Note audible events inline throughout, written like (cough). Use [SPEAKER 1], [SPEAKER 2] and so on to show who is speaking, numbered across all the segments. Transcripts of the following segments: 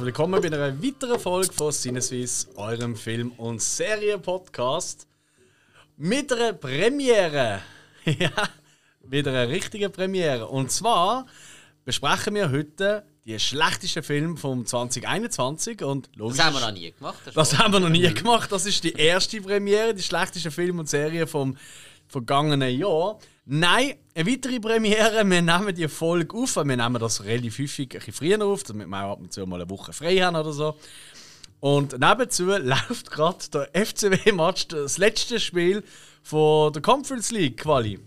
[SPEAKER 1] Herzlich willkommen bei einer weiteren Folge von Sinneswiss, eurem Film- und Serienpodcast. Mit einer Premiere. (laughs) ja, mit einer richtigen Premiere. Und zwar besprechen wir heute die schlechtesten Film vom 2021 und
[SPEAKER 2] logisch. Das haben wir noch nie gemacht.
[SPEAKER 1] Das, das haben wir noch nie gemacht. Das ist die erste Premiere, die schlechteste Film und Serie vom vergangenen Jahr. Nein, eine weitere Premiere. Wir nehmen die Folge auf. Wir nehmen das relativ häufig ein bisschen früher auf, damit wir ab und zu mal eine Woche frei haben oder so. Und nebenzu läuft gerade der (laughs) FCW-Match, das letzte Spiel von der Conference League Quali.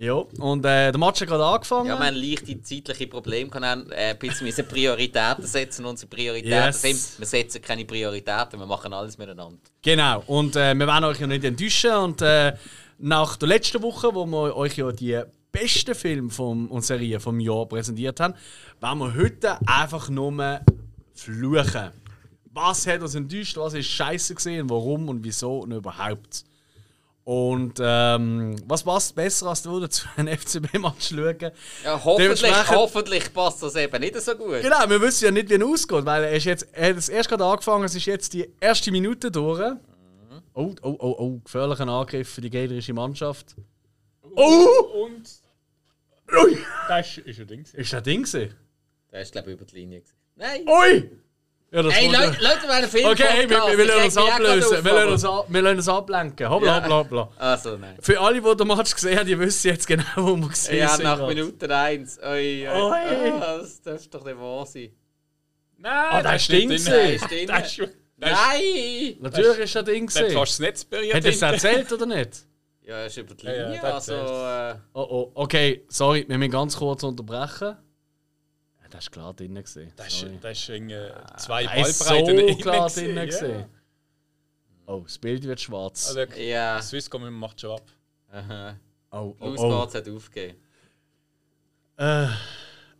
[SPEAKER 1] Ja, und äh, der Match hat gerade angefangen.
[SPEAKER 2] Ja, wir haben leichte zeitliche Probleme. Haben äh, ein bisschen Prioritäten setzen. Unsere Prioritäten yes. sind, wir setzen keine Prioritäten, wir machen alles miteinander.
[SPEAKER 1] Genau, und äh, wir wollen euch ja nicht enttäuschen. Und äh, nach der letzten Woche, wo wir euch ja die besten Filme vom, und Serien vom Jahr präsentiert haben, wollen wir heute einfach nur fluchen. Was hat uns enttäuscht, was ist scheiße gesehen, warum und wieso und überhaupt. Und ähm, was passt besser, als du (laughs) zu einem FCB-Match schauen?
[SPEAKER 2] Ja, hoffentlich, hoffentlich passt das eben nicht so gut.
[SPEAKER 1] Genau, wir wissen ja nicht, wie er ausgeht, weil er, ist jetzt, er hat es erst gerade angefangen, es ist jetzt die erste Minute durch. Oh, oh, oh, oh, gefährlicher Angriff für die gegnerische Mannschaft.
[SPEAKER 3] Oh! Und. Ui! Das ist ein Ding.
[SPEAKER 1] Ist ein Ding?
[SPEAKER 2] Der ist, glaube ich, über die Linie. Nein!
[SPEAKER 1] Ui!
[SPEAKER 2] Ja, das Ey, Leute, Leute, wir einen Film
[SPEAKER 1] Okay, hey, wir, wir, wir lassen uns ablösen. Wir lassen uns, wir lassen uns ablenken. Hoppla, hoppla, hoppla.
[SPEAKER 2] Also, nein.
[SPEAKER 1] Für alle, die den Match gesehen haben, die wissen jetzt genau, wo wir gesehen
[SPEAKER 2] ja, sind. Ja, nach Minute 1. Oi, oi. oi. Oh, das darf doch nicht wahr sein.
[SPEAKER 1] Nein, ah, das stinkt.
[SPEAKER 2] Das ist Nein!
[SPEAKER 1] Natürlich ist das Ding gesehen.
[SPEAKER 3] Du es nicht
[SPEAKER 1] berühren. Hat er es erzählt oder nicht?
[SPEAKER 2] Ja, ist über die Linie. Ja, ja, also, äh...
[SPEAKER 1] Oh oh, okay, sorry, wir müssen ganz kurz unterbrechen. Das ist klar drin. Gewesen.
[SPEAKER 3] Das ist in, zwei
[SPEAKER 1] ah, Ballbreiten. so klar drin. Ja. Oh, das Bild wird schwarz.
[SPEAKER 2] Also, ja.
[SPEAKER 3] Swisscom macht schon ab.
[SPEAKER 2] Aha.
[SPEAKER 1] Oh,
[SPEAKER 2] oh, oh. hat aufgegeben.
[SPEAKER 1] Äh,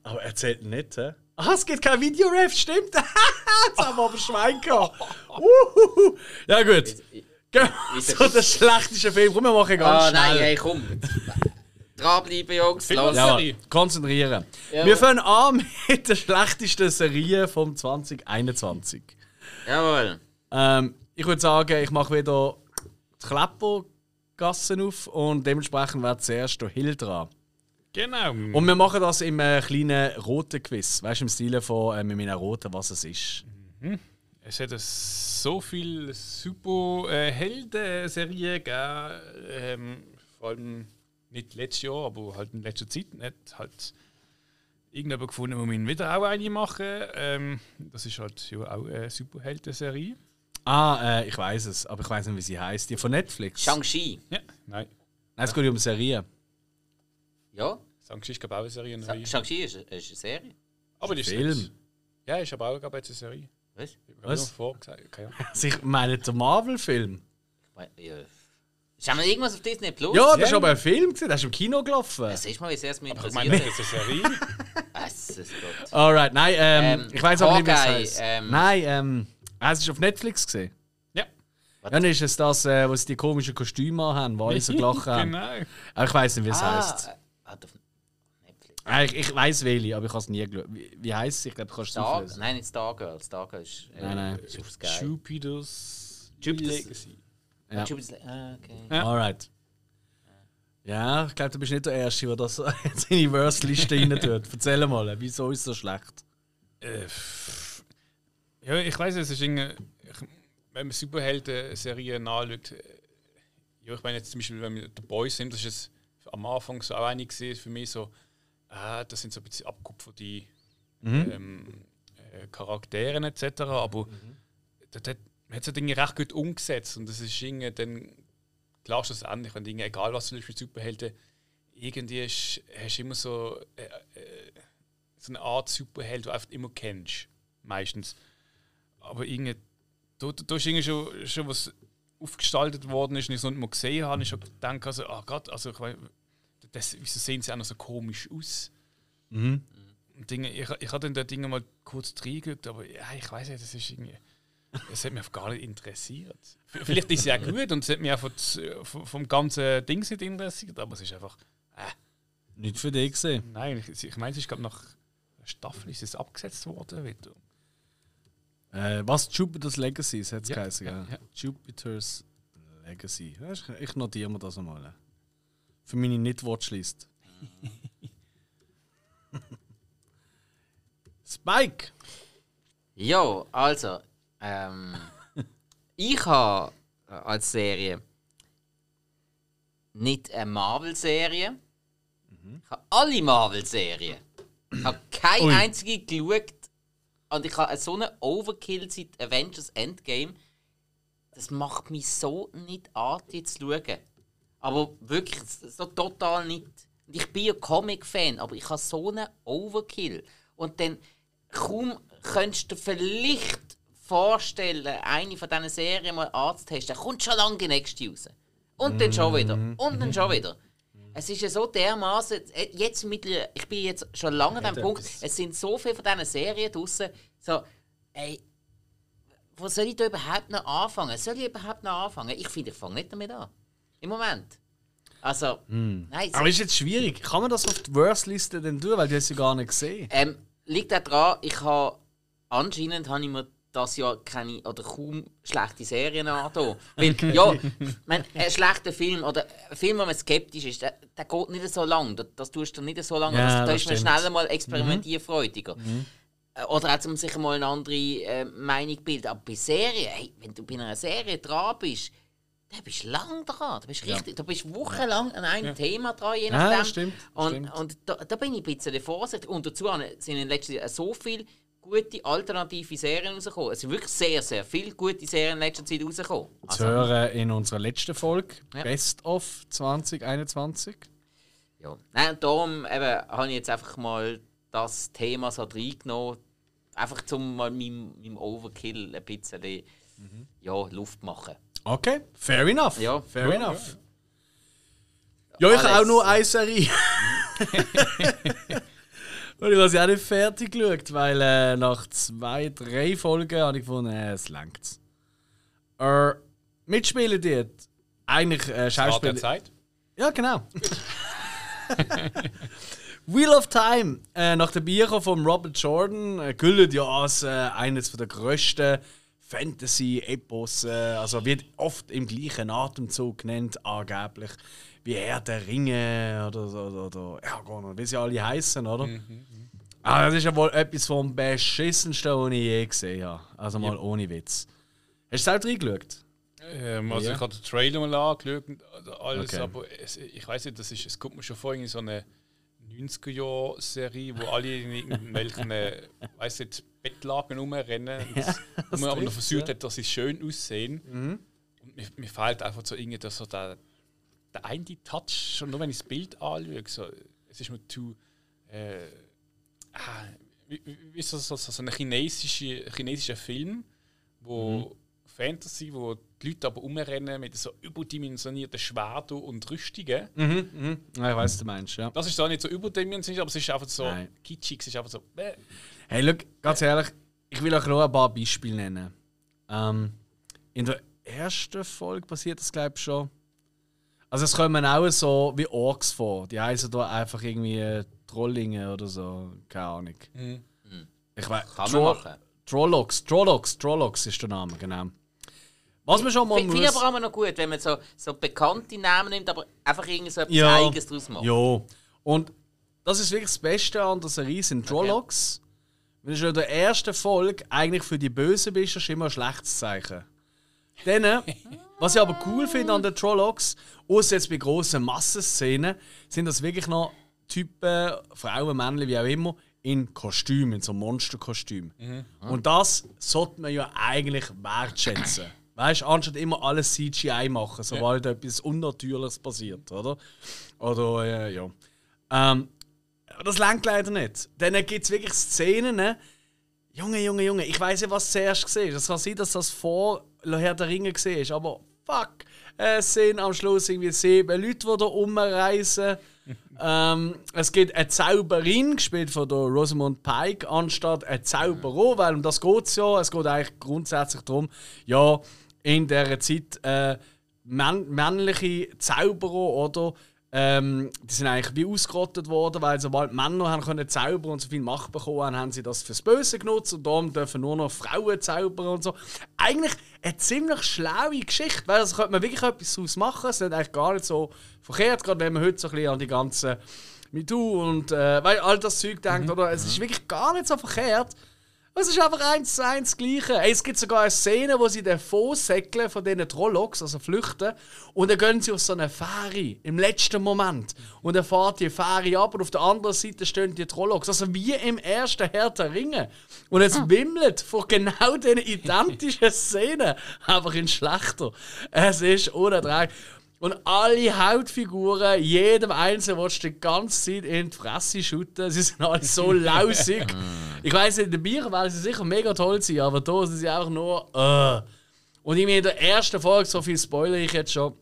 [SPEAKER 1] aber erzählt nicht, hä? Ah, es gibt kein Videoref, stimmt. (laughs) Jetzt haben wir aber Schwein gehabt. (laughs) Ja, gut. So der schlechteste Film. Komm, wir machen ganz
[SPEAKER 2] ah,
[SPEAKER 1] schnell.
[SPEAKER 2] nein, hey, komm. Dranbleiben, Jungs.
[SPEAKER 1] Los. Ja, konzentrieren. Ja. Wir fangen an mit der schlechtesten Serie vom 2021.
[SPEAKER 2] Jawohl.
[SPEAKER 1] Ähm, ich würde sagen, ich mache wieder die Kleppergassen auf und dementsprechend wird zuerst der Hill dran.
[SPEAKER 3] Genau.
[SPEAKER 1] Und wir machen das im äh, kleinen roten Quiz. Weißt du, im Stile von äh, mit meiner roten, was es ist.
[SPEAKER 3] Mhm. Es hat so viele super äh, Helden-Serien gegeben. Ähm, vor allem nicht letztes Jahr, aber halt in letzter Zeit. Nicht halt irgendjemand gefunden, wo wir wieder auch eine machen. Ähm, das ist halt ja auch eine Superhelden-Serie.
[SPEAKER 1] Ah, äh, ich weiß es, aber ich weiß nicht, wie sie heißt. Die von Netflix.
[SPEAKER 2] Shang-Chi.
[SPEAKER 3] Ja, nein.
[SPEAKER 1] Nein, es geht um eine Serie.
[SPEAKER 2] Ja.
[SPEAKER 3] Shang-Chi ist, glaube ich, auch eine Serie.
[SPEAKER 2] Shang-Chi ist, ist, eine Serie.
[SPEAKER 3] Aber die
[SPEAKER 1] Film.
[SPEAKER 3] Ist, ja, ist aber auch, glaube ich, eine Serie.
[SPEAKER 2] Was?
[SPEAKER 1] Was?
[SPEAKER 3] Vorgesagt. Okay, (laughs)
[SPEAKER 1] also ich meine, der Marvel-Film.
[SPEAKER 2] Ja. Ist aber irgendwas auf Disney Plus?
[SPEAKER 1] Ja, das ist aber ein Film, der ist im Kino gelaufen.
[SPEAKER 2] Das ist mal, wie sehr es mich
[SPEAKER 3] interessiert. Ich meine, das ist eine Serie. (laughs)
[SPEAKER 1] Alright, nein, ähm, ähm, ich weiß aber nicht, wie es heißt. Ähm, nein, ähm, es ist auf Netflix gesehen.
[SPEAKER 3] Ja.
[SPEAKER 1] Was? Dann ist es das, äh, wo sie die komischen Kostüme haben, wo alle so (laughs) gelacht haben.
[SPEAKER 3] genau.
[SPEAKER 1] Aber ich weiß nicht, wie es
[SPEAKER 2] ah,
[SPEAKER 1] heißt. Ah, ich, ich weiß welche, aber ich habe es nie geschaut. Wie, wie heisst es? Ich glaube, kannst du
[SPEAKER 2] Star, es Nein, nicht Stargirl. Stargirl ist,
[SPEAKER 1] äh, nein, nein.
[SPEAKER 2] ist auf Sky.
[SPEAKER 3] Jupiter's
[SPEAKER 2] Legacy. Ja. Ah, okay.
[SPEAKER 1] Ja. Alright. Ja, ich glaube, du bist nicht der Erste, der das (laughs) jetzt in die Verse-Liste rein tut. Erzähl mal, wieso ist es so schlecht?
[SPEAKER 3] Äh, ja, ich weiß es ist irgendwie, wenn man Superhelden-Serien anschaut, äh, ja, ich meine jetzt zum Beispiel, wenn wir The Boys nimmt, das ist am Anfang so auch einig für mich so, ah, das sind so ein bisschen abgekupferte mhm. ähm, äh, Charaktere etc. Aber mhm. das hat, hat so Dinge recht gut umgesetzt und das ist irgendwie dann klar schlussendlich, wenn Dinge, egal was du mit Superhelden, irgendwie ist, hast du immer so, äh, äh, so eine Art Superheld, die du einfach immer kennst, meistens. Aber irgendwie, da, da ist irgendwie schon, schon was aufgestaltet worden ist und ich es noch nicht mal gesehen habe, ich schon gedacht, also, ah Gott, also ich weiß, das, wieso sehen sie auch noch so komisch aus?
[SPEAKER 1] Mhm.
[SPEAKER 3] Dinge, ich, ich hatte da Dinge mal kurz reingeguckt, aber ja, ich weiß nicht, das ist irgendwie. Das hat mich gar nicht interessiert. Vielleicht ist es ja gut und es hat mich auch vom, vom ganzen Ding nicht interessiert, aber es ist einfach. Äh.
[SPEAKER 1] Nicht für dich gesehen.
[SPEAKER 3] Nein, ich, ich meine, es ist glaube nach Staffel ist es abgesetzt worden wieder.
[SPEAKER 1] Äh, was? Jupiter's Legacy, das hat es
[SPEAKER 3] Ja,
[SPEAKER 1] geheißen,
[SPEAKER 3] ja, ja.
[SPEAKER 1] Jupiter's Legacy. Ich- notiere mir das einmal. Für meine Nicht-Watchlist. (laughs) Spike!
[SPEAKER 2] Ja, also, ähm, ich habe äh, als Serie nicht eine Marvel-Serie. Ich habe alle Marvel-Serien. Ich habe keine
[SPEAKER 1] Ui.
[SPEAKER 2] einzige geschaut. Und ich habe so einen Overkill seit Avengers Endgame. Das macht mich so nicht an, die zu schauen. Aber wirklich, so total nicht. Ich bin ja Comic-Fan, aber ich habe so einen Overkill. Und dann kaum könntest du vielleicht vorstellen, eine von diesen Serien mal anzutesten, kommt schon lange die nächste raus. Und dann schon wieder. Und dann schon wieder. Es ist ja so dermaßen jetzt mittlerweile, ich bin jetzt schon lange an dem Punkt, es sind so viele von diesen Serien draussen, so, ey, wo soll ich da überhaupt noch anfangen? Soll ich überhaupt noch anfangen? Ich finde, ich fange nicht damit an. Im Moment. Also, nein,
[SPEAKER 1] Aber ist jetzt schwierig. Kann man das auf die Worst-Liste denn tun? Weil du hast sie gar nicht gesehen.
[SPEAKER 2] Ähm, liegt auch daran, ich habe anscheinend habe ich mir das Jahr keine oder kaum schlechte Serien angetan. (laughs) Weil, ja, mein, ein schlechter Film oder ein Film, wo man skeptisch ist, der, der geht nicht so lang. Das, das tust du nicht so lange.
[SPEAKER 1] Ja,
[SPEAKER 2] das, da ist man schneller mal experimentierfreudiger. Äh, Oder auch, um sich mal eine andere äh, Meinung bilden. Aber bei Serien, hey, wenn du bei einer Serie dran bist, da bist du lang dran. Da bist du richtig, da bist wochenlang an einem Thema dran, je
[SPEAKER 1] Ja,
[SPEAKER 2] nachdem.
[SPEAKER 1] das stimmt,
[SPEAKER 2] Und,
[SPEAKER 1] stimmt.
[SPEAKER 2] und da, da bin ich ein bisschen vorsichtig. Und dazu sind in letzter Zeit so viele gute alternative Serien rausgekommen. Es sind wirklich sehr, sehr viele gute Serien in letzter Zeit rausgekommen.
[SPEAKER 1] Zu hören in unserer letzten Folge,
[SPEAKER 2] Ja.
[SPEAKER 1] Best of 2021.
[SPEAKER 2] Ja. Nein, und darum eben, habe ich jetzt einfach mal das Thema so reingenommen. Einfach zum mal meinem, meinem Overkill ein bisschen ja, Luft machen.
[SPEAKER 1] Okay, fair enough.
[SPEAKER 2] Ja.
[SPEAKER 1] fair
[SPEAKER 3] Ja,
[SPEAKER 1] enough. Ja, ich habe auch nur eine Serie. (laughs) (laughs) (laughs) Und ich habe sie auch nicht fertig geschaut, weil äh, nach zwei, drei Folgen habe ich gefunden, äh, es langt. Äh, mitspielen die eigentlich äh,
[SPEAKER 3] Rat der
[SPEAKER 1] Schauspieler.
[SPEAKER 3] Zeit.
[SPEAKER 1] Ja, genau. Wheel of Time, äh, nach den Büchern von Robert Jordan, äh, gilt ja als äh, eines der grössten Fantasy-Epos, äh, also wird oft im gleichen Atemzug genannt, angeblich, wie Herr der Ringe oder, so, oder, oder ja, gar nicht, wie sie alle heißen, oder? Ah, das ist ja wohl etwas vom beschissensten, was ich je gesehen habe. Also mal ohne Witz. Hast du es auch reingeschaut?
[SPEAKER 3] Ähm, also
[SPEAKER 1] Ja.
[SPEAKER 3] ich habe den Trailer mal angeschaut und alles,
[SPEAKER 1] Okay.
[SPEAKER 3] aber es, ich weiß nicht, das ist, es kommt mir schon vor, irgendwie so eine 90er-Jahr-Serie, wo alle in irgendwelchen, äh, (laughs) weiß nicht, Bettlaken rumrennen und
[SPEAKER 1] das
[SPEAKER 3] wo man aber noch versucht
[SPEAKER 1] ja.
[SPEAKER 3] hat, dass sie schön aussehen. Und mir, mir fehlt einfach so irgendwie das, so der, der eine Touch, schon nur wenn ich das Bild anschaue, so, es ist mir zu. Äh, ah, wie, wie ist das so, so ein chinesische, chinesischer Film, wo Fantasy, wo die Leute aber umrennen mit so überdimensionierten Schwertern und Rüstungen.
[SPEAKER 1] Mhm, mhm. Ja, ich weiß, was du meinst, ja.
[SPEAKER 3] Das ist auch nicht so überdimensioniert, aber es ist einfach so
[SPEAKER 1] Nein.
[SPEAKER 3] kitschig, es ist einfach so. Äh,
[SPEAKER 1] Hey, look, ganz ehrlich, ich will euch nur ein paar Beispiele nennen. Ähm, in der ersten Folge passiert das, glaube ich, schon. Also, es kommen auch so wie Orks vor. Die heißen da einfach irgendwie Trollinge oder so. Keine Ahnung. Ich weiß.
[SPEAKER 2] Kann man machen.
[SPEAKER 1] Trollocs, Trollocs, Trollocs ist der Name, genau. Was man schon mal
[SPEAKER 2] Finde
[SPEAKER 1] muss.
[SPEAKER 2] aber auch noch gut, wenn man so, so bekannte Namen nimmt, aber einfach irgendwie so etwas
[SPEAKER 1] Ja.
[SPEAKER 2] Eigenes draus macht.
[SPEAKER 1] Ja. Und das ist wirklich das Beste an der Serie sind Trollocs. Wenn du schon in der ersten Folge eigentlich für die Bösen bist, ist immer ein schlechtes Zeichen. Dann, was ich aber cool finde an den Trollocs, außer jetzt bei grossen Massenszenen, sind das wirklich noch Typen, Frauen, Männer, wie auch immer, in Kostümen, in so Monsterkostümen. Und das sollte man ja eigentlich wertschätzen. Weißt du, anstatt immer alles CGI machen, sobald etwas Unnatürliches passiert, oder? Oder, äh, ja. Ähm, aber das lenkt leider nicht. Dann gibt es wirklich Szenen, ne? Junge, Junge, Junge, ich weiß ja, was zuerst gesehen Es kann sein, dass das vor Herr der Ringe war, aber fuck, es sind am Schluss irgendwie sieben Leute, die da rumreisen. (laughs) ähm, es gibt eine Zauberin, gespielt von der Rosamund Pike, anstatt ein Zauberer, weil um das geht es ja. Es geht eigentlich grundsätzlich darum, ja, in dieser Zeit äh, männ männliche Zauberer oder ähm, die sind eigentlich wie ausgerottet worden, weil sobald Männer haben können zaubern und so viel Macht bekommen haben, haben sie das fürs Böse genutzt und darum dürfen nur noch Frauen zaubern und so. Eigentlich eine ziemlich schlaue Geschichte, weil das könnte man wirklich etwas daraus machen. Es ist eigentlich gar nicht so verkehrt, gerade wenn man heute so ein bisschen an die ganzen MeToo und äh, weil all das Zeug denkt, oder? Es ist wirklich gar nicht so verkehrt. Es ist einfach eins zu eins Gleiche. Ey, es gibt sogar eine Szene, wo sie davon säckeln von diesen Trollocs, also flüchten, und dann gehen sie auf so eine Fähre im letzten Moment. Und dann fährt die Fähre ab und auf der anderen Seite stehen die Trollocs. Also wie im ersten Herr der Ringe. Und es wimmelt von genau diesen identischen Szenen, einfach in schlechter. Es ist unerträglich. Und alle Hautfiguren, jedem Einzelnen willst du die ganze Zeit in die Fresse schütten. Sie sind alle so (laughs) lausig. ich weiss, in den Bieren werden sie sicher mega toll sein, aber da sind sie einfach nur. Uh. Und ich meine, in der ersten Folge, so viel spoiler ich jetzt schon,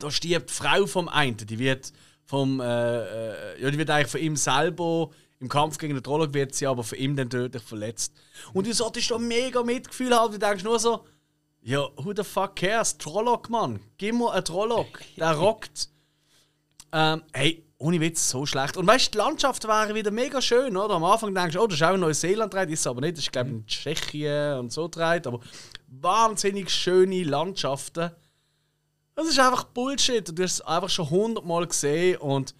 [SPEAKER 1] da stirbt die Frau vom einen. Die wird vom. Äh, äh, ja, die wird eigentlich von ihm selber. Im Kampf gegen den Trollog wird sie aber von ihm dann tödlich verletzt. Und du solltest da mega Mitgefühl haben. Du denkst nur so. Ja, who the fuck cares? Trolloc, Mann. Gib mir einen Trolloc. (laughs) Der rockt. Ähm, hey, ohne Witz, so schlecht. Und weißt du, die Landschaft wäre wieder mega schön, oder? Am Anfang denkst du, oh, das ist auch in Neuseeland dreht, ist es aber nicht. Das ist, glaube ich, in Tschechien und so dreht. Aber wahnsinnig schöne Landschaften. Das ist einfach Bullshit. Und du hast es einfach schon hundertmal gesehen und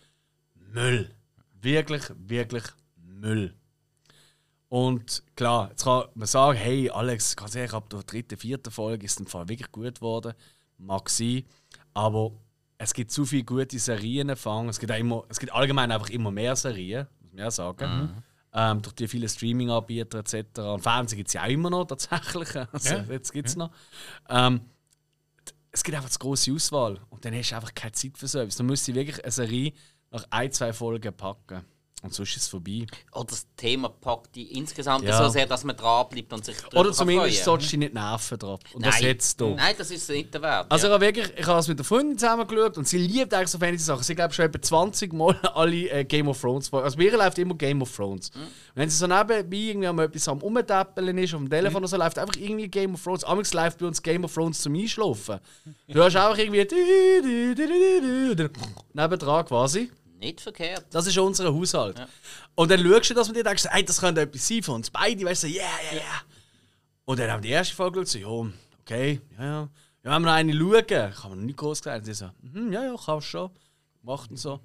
[SPEAKER 1] Müll. Wirklich, wirklich Müll. Und klar, jetzt kann man sagen, hey Alex, ganz ehrlich, ab der dritten, vierten Folge ist im Fall wirklich gut geworden. Mag sein. Aber es gibt zu viele gute Serien fangen. Es gibt, auch immer, es gibt allgemein einfach immer mehr Serien, muss man ja sagen. Mhm. Ähm, durch die vielen Streaming-Anbieter etc. Und Fernsehen gibt es ja auch immer noch tatsächlich. (laughs) Also, ja. Jetzt gibt es ja. noch. Ähm, es gibt einfach eine große Auswahl. Und dann hast du einfach keine Zeit für Service. Du musst wirklich eine Serie nach ein, zwei Folgen packen. Und sonst ist es vorbei.
[SPEAKER 2] Oder das Thema packt die insgesamt ja. so sehr, dass man dranbleibt und sich
[SPEAKER 1] Oder zumindest sollst du nicht nerven drauf. Und
[SPEAKER 2] Nein.
[SPEAKER 1] das jetzt
[SPEAKER 2] hier. Nein, das ist nicht der Wert.
[SPEAKER 1] Also ja. ich habe wirklich, ich habe es mit der Freundin zusammen geschaut und sie liebt eigentlich so Fantasy-Sachen. Sie glaube schon etwa 20 Mal alle äh, Game of Thrones. Also bei ihr läuft immer Game of Thrones. Mhm. Wenn sie so nebenbei irgendwie am etwas am Umtappeln ist, auf dem Telefon mhm. oder so, läuft einfach irgendwie Game of Thrones. Amigs läuft bei uns Game of Thrones zum Einschlafen. Du hast einfach irgendwie nebendran quasi.
[SPEAKER 2] Nicht verkehrt.
[SPEAKER 1] Das ist unser Haushalt. Ja. Und dann schaust du das und dir denkst, hey, das könnte etwas sein von uns beide. Weißt du, ja, ja, ja. Und dann haben die erste Folge geschaut, so, ja, okay, ja, ja. Ja, wenn wir noch eine schauen, kann man nicht groß gesagt. Sie so, mhm, ja, ja, kannst schon. Macht und so.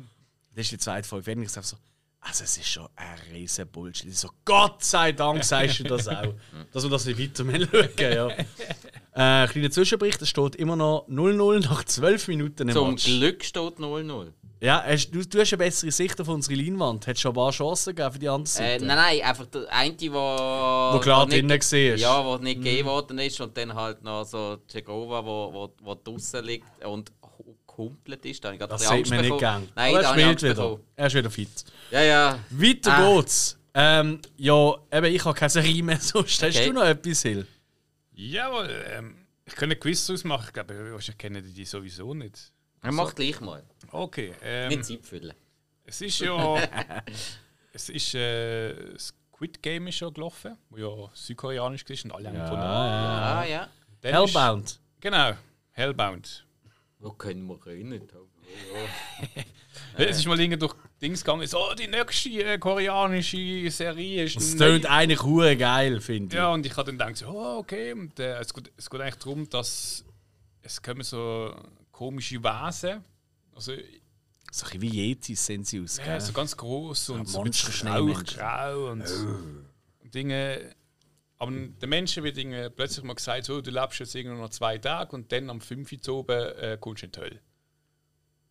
[SPEAKER 1] Das ist die zweite Folge. Wenn ich sage so, also es ist schon ein riesen Bullshit. So, Gott sei Dank sagst du das auch. (laughs) dass wir das nicht weiter schauen, ja. (laughs) Äh, kleiner Zwischenbericht, es steht immer noch 0-0 nach 12 Minuten
[SPEAKER 2] im Zum Match. Glück steht 0-0.
[SPEAKER 1] Ja, hast, du, du hast eine bessere Sicht auf unsere Leinwand. Hättest schon ein paar Chancen gegeben für die andere
[SPEAKER 2] äh, Seite? Äh, nein, nein, einfach der eine, der...
[SPEAKER 1] Wo klar drinnen war.
[SPEAKER 2] Ja, der nicht mhm. gegeben worden ist. Und dann halt noch so Jegova, wo, wo, wo draußen liegt und gehumpelt ist. Da
[SPEAKER 1] ich das sieht man nicht gern.
[SPEAKER 2] Nein,
[SPEAKER 1] Aber er spielt wieder. Er ist wieder fit.
[SPEAKER 2] Ja, ja.
[SPEAKER 1] Weiter ah. geht's. Ähm, ja, eben, ich habe keine Serie mehr. (laughs) Sonst okay. hast du noch etwas, Hill?
[SPEAKER 3] Jawohl, ähm, ich kann ein Quiz ausmachen. Ich glaube, ich kenne die sowieso nicht.
[SPEAKER 2] Er macht gleich mal.
[SPEAKER 3] Okay.
[SPEAKER 2] Ähm, Nicht Zeit füllen.
[SPEAKER 3] Es ist ja. (laughs) es ist. Äh, Squid Game ist schon gelaufen, wo ja südkoreanisch ist und alle
[SPEAKER 1] ja,
[SPEAKER 3] haben von
[SPEAKER 2] Ja, ja.
[SPEAKER 1] Hellbound.
[SPEAKER 3] Ist, genau, Hellbound.
[SPEAKER 2] Wo können wir rein? (laughs)
[SPEAKER 3] es ist mal irgendwie durch Dings gegangen, so die nächste äh, koreanische Serie ist.
[SPEAKER 1] Es klingt eigentlich hure geil, finde ich.
[SPEAKER 3] Ja, und ich habe dann gedacht, so, oh, okay. Und, äh, es, geht, es geht eigentlich darum, dass es kommen so komische Wesen. Also,
[SPEAKER 1] so ein wie Yetis sehen sie aus.
[SPEAKER 3] Ja, so ganz groß und so mit grau und, oh. und Dinge. Aber den Menschen wird plötzlich mal gesagt, so, du lebst jetzt irgendwie noch zwei Tage und dann am 5 Uhr oben äh, kommst du in die Hölle.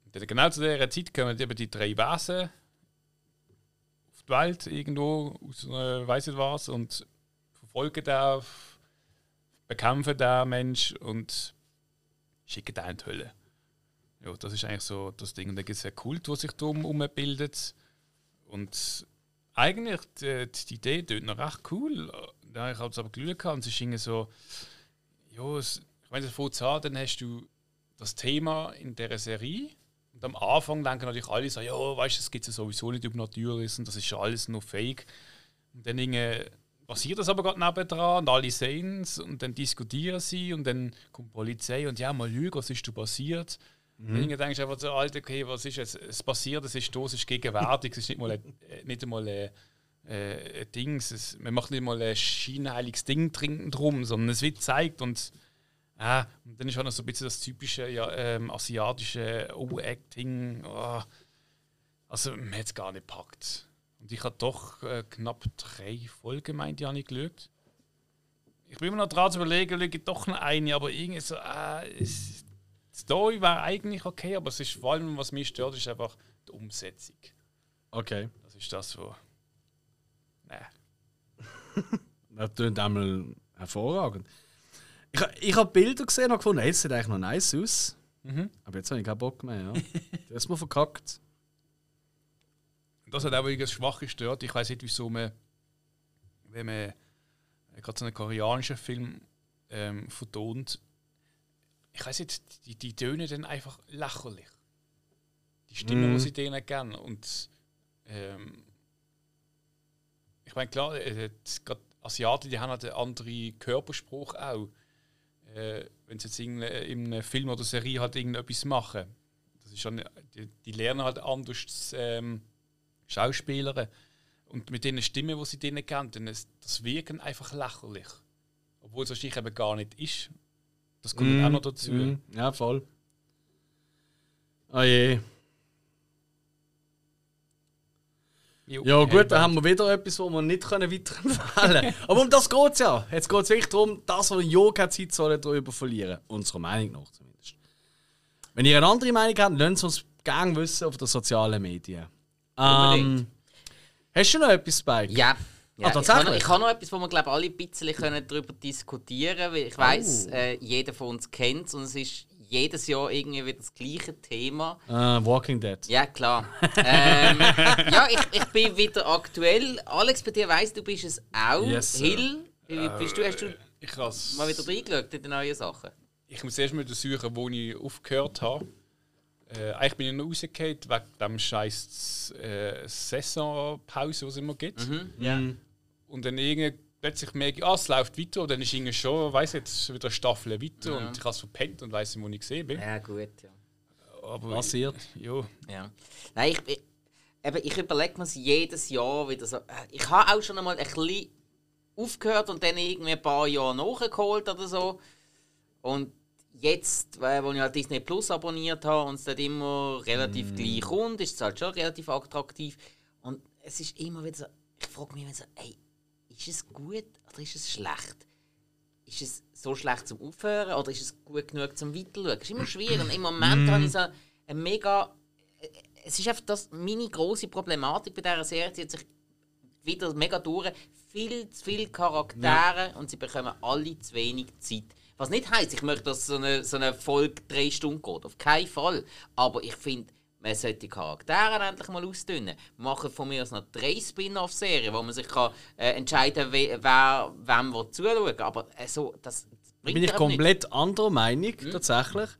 [SPEAKER 3] Und dann genau zu dieser Zeit kommen eben die drei Wesen auf die Welt irgendwo aus äh, weiß nicht was und verfolgen da, bekämpfen den Mensch und schicken den in die Hölle. Ja, das ist eigentlich so das Ding. Und dann gibt es einen Kult, der sich darum bildet. Und eigentlich, die, die Idee tut noch recht cool. Da ich es aber Glück und es ist irgendwie so, ja, es, ich meine, von an, dann hast du das Thema in dieser Serie. Und am Anfang denken natürlich alle so, ja, weißt du, das gibt es ja sowieso nicht über Natürliches und das ist ja alles nur Fake. Und dann irgendwie passiert das aber gerade nebendran und alle sehen es und dann diskutieren sie und dann kommt die Polizei und ja, mal schauen, was ist da passiert. Mhm. Dann denkst du einfach so, Alter, okay, was ist jetzt? Es passiert, es ist da, es ist gegenwärtig, es ist nicht mal ein, äh, nicht einmal ein, äh, ein Ding, es, man macht nicht mal ein scheinheiliges Ding trinken drum, sondern es wird gezeigt und, äh, und dann ist auch noch so ein bisschen das typische ja, ähm, asiatische O-Acting. Oh. Also, man hat es gar nicht gepackt. Und ich habe doch äh, knapp drei Folgen, meinte ich, ich geschaut. Ich bin immer noch dran zu überlegen, schaue doch noch eine, aber irgendwie so, äh, es, die Story war eigentlich okay, aber es ist vor allem, was mich stört, ist einfach die Umsetzung.
[SPEAKER 1] Okay.
[SPEAKER 3] Das ist das, wo. Nee. (laughs)
[SPEAKER 1] das klingt einmal hervorragend. Ich, ich habe Bilder gesehen und gefunden, es sieht eigentlich noch nice aus.
[SPEAKER 3] Mhm.
[SPEAKER 1] Aber jetzt habe ich keinen Bock mehr. Ja. (laughs) du hast mir verkackt.
[SPEAKER 3] Das hat auch das Schwache gestört. Ich weiß nicht, wieso man, wenn man gerade so einen koreanischen Film ähm, vertont, ich weiß nicht, die, die tönen dann einfach lächerlich. Die Stimme, mm. die sie denen geben. Und ähm, ich meine, klar, äh, gerade Asiaten, die haben halt einen anderen Körperspruch auch. Äh, wenn sie jetzt in, in einem Film oder Serie halt irgendetwas machen. Das ist schon, die, die lernen halt anders ähm, Schauspieler. Und mit den Stimmen, die sie denen kennen, das, das wirken einfach lächerlich. Obwohl es wahrscheinlich eben gar nicht ist. Das kommt mm, auch noch dazu. Mm,
[SPEAKER 1] ja, voll. Oh je. Jo, ja gut, dann haben wir wieder etwas, wo wir nicht weiterempfehlen können. Aber um das geht es ja. Jetzt geht es wirklich darum, dass wir ja keine Zeit sollen darüber verlieren. Unserer Meinung nach zumindest. Wenn ihr eine andere Meinung habt, lasst uns gerne wissen auf den sozialen Medien. Ähm, hast du noch etwas bei?
[SPEAKER 2] Ja. Ja, ah, ich, habe, ich habe noch etwas, wo wir glaube alle ein bisschen darüber diskutieren können, weil ich weiß, oh. äh, jeder von uns kennt es und es ist jedes Jahr irgendwie wieder das gleiche Thema.
[SPEAKER 1] Uh, Walking Dead.
[SPEAKER 2] Ja, klar. ähm, ja, ich, ich bin wieder aktuell. Alex, bei dir weiss, du bist es auch. Yes, Hill, wie bist du? Hast du
[SPEAKER 3] ich
[SPEAKER 2] mal wieder reingeschaut in die neuen Sachen?
[SPEAKER 3] Ich muss erst mal suchen, wo ich aufgehört habe. Äh, eigentlich bin ich noch rausgefallen wegen dem scheiß äh, Saisonpause, die es immer gibt.
[SPEAKER 2] Mhm. Ja.
[SPEAKER 3] Und dann irgendwie plötzlich merke ich, ah, es läuft weiter. Und dann ist irgendwie schon, weiß jetzt wieder Staffel weiter ja. und ich habe es verpennt und weiß nicht, wo ich gesehen bin.
[SPEAKER 2] Ja, gut, ja.
[SPEAKER 1] Aber Passiert.
[SPEAKER 3] Ja.
[SPEAKER 2] ja. Nein, ich, ich, eben, ich überlege mir jedes Jahr wieder so. Äh, ich habe auch schon einmal ein bisschen aufgehört und dann irgendwie ein paar Jahre nachgeholt oder so. Und jetzt, weil ich halt Disney Plus abonniert habe und es dort immer relativ mm. gleich kommt, ist es halt schon relativ attraktiv. Und es ist immer wieder so, ich frage mich immer so, ey, ist es gut oder ist es schlecht? Ist es so schlecht zum Aufhören oder ist es gut genug zum Weiterschauen? Es ist immer schwierig. Und im Moment mm. habe ich so ein mega. Es ist einfach das, meine große Problematik bei dieser Serie, sie hat sich wieder mega durch. Viel zu viele Charaktere ja. und sie bekommen alle zu wenig Zeit. Was nicht heisst, ich möchte, dass so eine, so eine Folge drei Stunden geht. Auf keinen Fall. Aber ich finde, man sollte die Charaktere endlich mal ausdünnen. Machen von mir aus noch drei Spin-off-Serien, wo man sich kann, äh, entscheiden kann, wer, wem zuschauen Aber äh, so, das
[SPEAKER 1] bringt Bin ich komplett nicht. anderer Meinung, hm? tatsächlich.